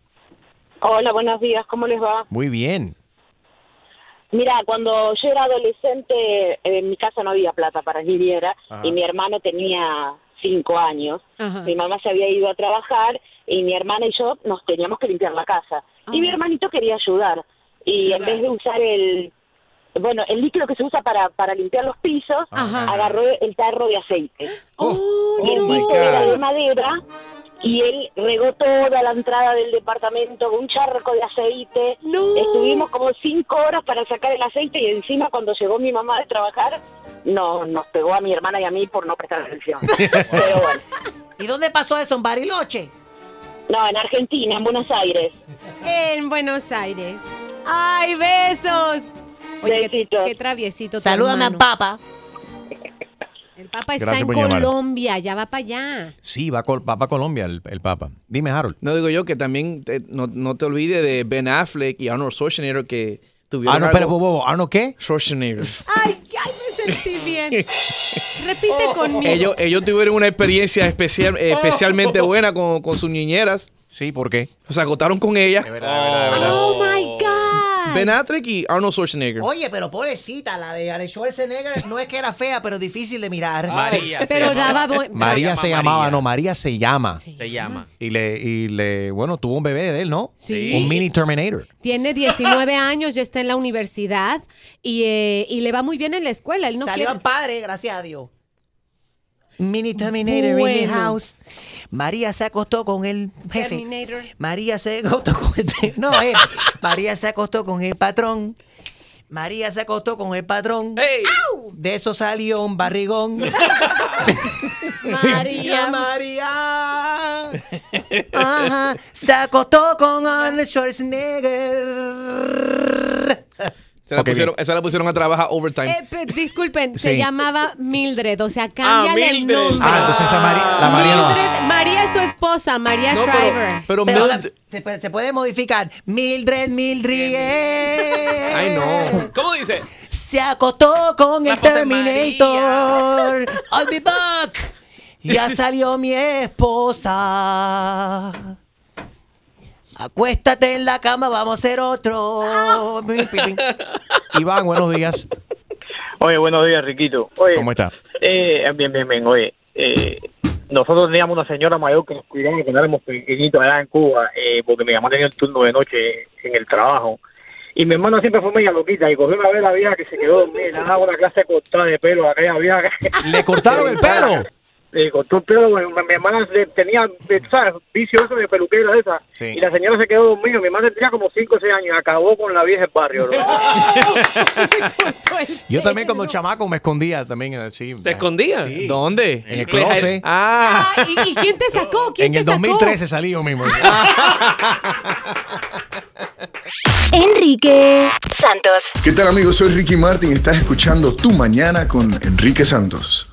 Hola, buenos días, ¿cómo les va? Muy bien. Mira, cuando yo era adolescente, en mi casa no había plata para niñera Ajá. y mi hermano tenía cinco años. Ajá. Mi mamá se había ido a trabajar y mi hermana y yo nos teníamos que limpiar la casa. Y mi hermanito quería ayudar. Y en vez de usar el, bueno, el líquido que se usa para, para limpiar los pisos, Ajá. agarró el tarro de aceite. Oh, y el Oh, my era de madera y él regó toda la entrada del departamento con un charco de aceite. Estuvimos como cinco horas para sacar el aceite y encima cuando llegó mi mamá de trabajar, no, nos pegó a mi hermana y a mí por no prestar atención. Pero bueno. ¿Y dónde pasó eso? ¿En Bariloche? No, en Argentina, en Buenos Aires. En Buenos Aires. ¡Ay, besos! Oye, qué, Besitos. qué traviesito. Salúdame al hermano. Papa. El Papa está Gracias en llamar. Colombia, ya va para allá. Sí, va, col- va para Colombia el, el Papa. Dime, Harold. No digo yo que también te- no, no te olvides de Ben Affleck y Arnold Schwarzenegger que tuvieron Ah, no, algo- espera, bobo, ¿Arnold qué? Schwarzenegger. Ay, ay, me sentí bien. Repite conmigo. Ellos, ellos tuvieron una experiencia especial, eh, especialmente buena con, con sus niñeras. Sí, ¿por qué? Se acotaron con ella. Oh my God. Ben Affleck y Arnold Schwarzenegger. Oye, pero pobrecita, la de Arnold Schwarzenegger no es que era fea, pero difícil de mirar. María. Pero daba buen- María se llamaba, no, María se llama. Se llama. Y le, y le, bueno, tuvo un bebé de él, ¿no? Sí. Un mini Terminator. Tiene 19 años, ya está en la universidad y, eh, y le va muy bien en la escuela. Él no Salió quiere... padre, gracias a Dios. Mini Terminator in the Bueno. house. María se acostó con el jefe. Terminator. María se acostó con el... No, eh. María se acostó con el patrón. María se acostó con el patrón. De eso salió un barrigón. María. María. Ajá. Se acostó con Arnold Schwarzenegger. Se la Ok, pusieron- esa la pusieron a trabajar overtime. Eh, pe- disculpen, se llamaba Mildred, o sea, cámbiale el Mildred. nombre. Ah, entonces esa María, la María no. Mildred- María es su esposa, María No, pero- Shriver. pero Pero Mildred- la- se, puede, se puede modificar. Mildred, Mildred. Ay, no. ¿Cómo dice? Se acostó con La el Terminator. I'll be back. Ya salió mi esposa. Acuéstate en la cama, vamos a hacer otro. Iván, buenos días. Oye, buenos días, Riquito. Oye, ¿Cómo está? eh, bien, bien, bien. Oye, eh, nosotros teníamos una señora mayor que nos cuidaba cuando éramos pequeñitos allá en Cuba, eh, porque mi mamá tenía el turno de noche en el trabajo. Y mi hermana siempre fue media loquita y cogió una vez la vieja que se quedó dormida y le daba una clase cortada de pelo a aquella vieja. que- ¿Le cortaron el pelo? El pelo, bueno, mi, mi hermana tenía, eh, ¿sabes? Vicio eso de peluquera esa. Sí. Y la señora se quedó dormida. Mi hermana tenía como 5 o 6 años y acabó con la vieja del barrio. bro. Yo también como chamaco me escondía también así. ¿Te escondía? ¿Dónde? En el closet. Ah. Ah, ¿y, y quién te sacó? ¿Quién En te el sacó? 2013 salí yo mismo. Enrique Santos. ¿Qué tal amigos? Soy Ricky Martin. Estás escuchando Tu Mañana con Enrique Santos.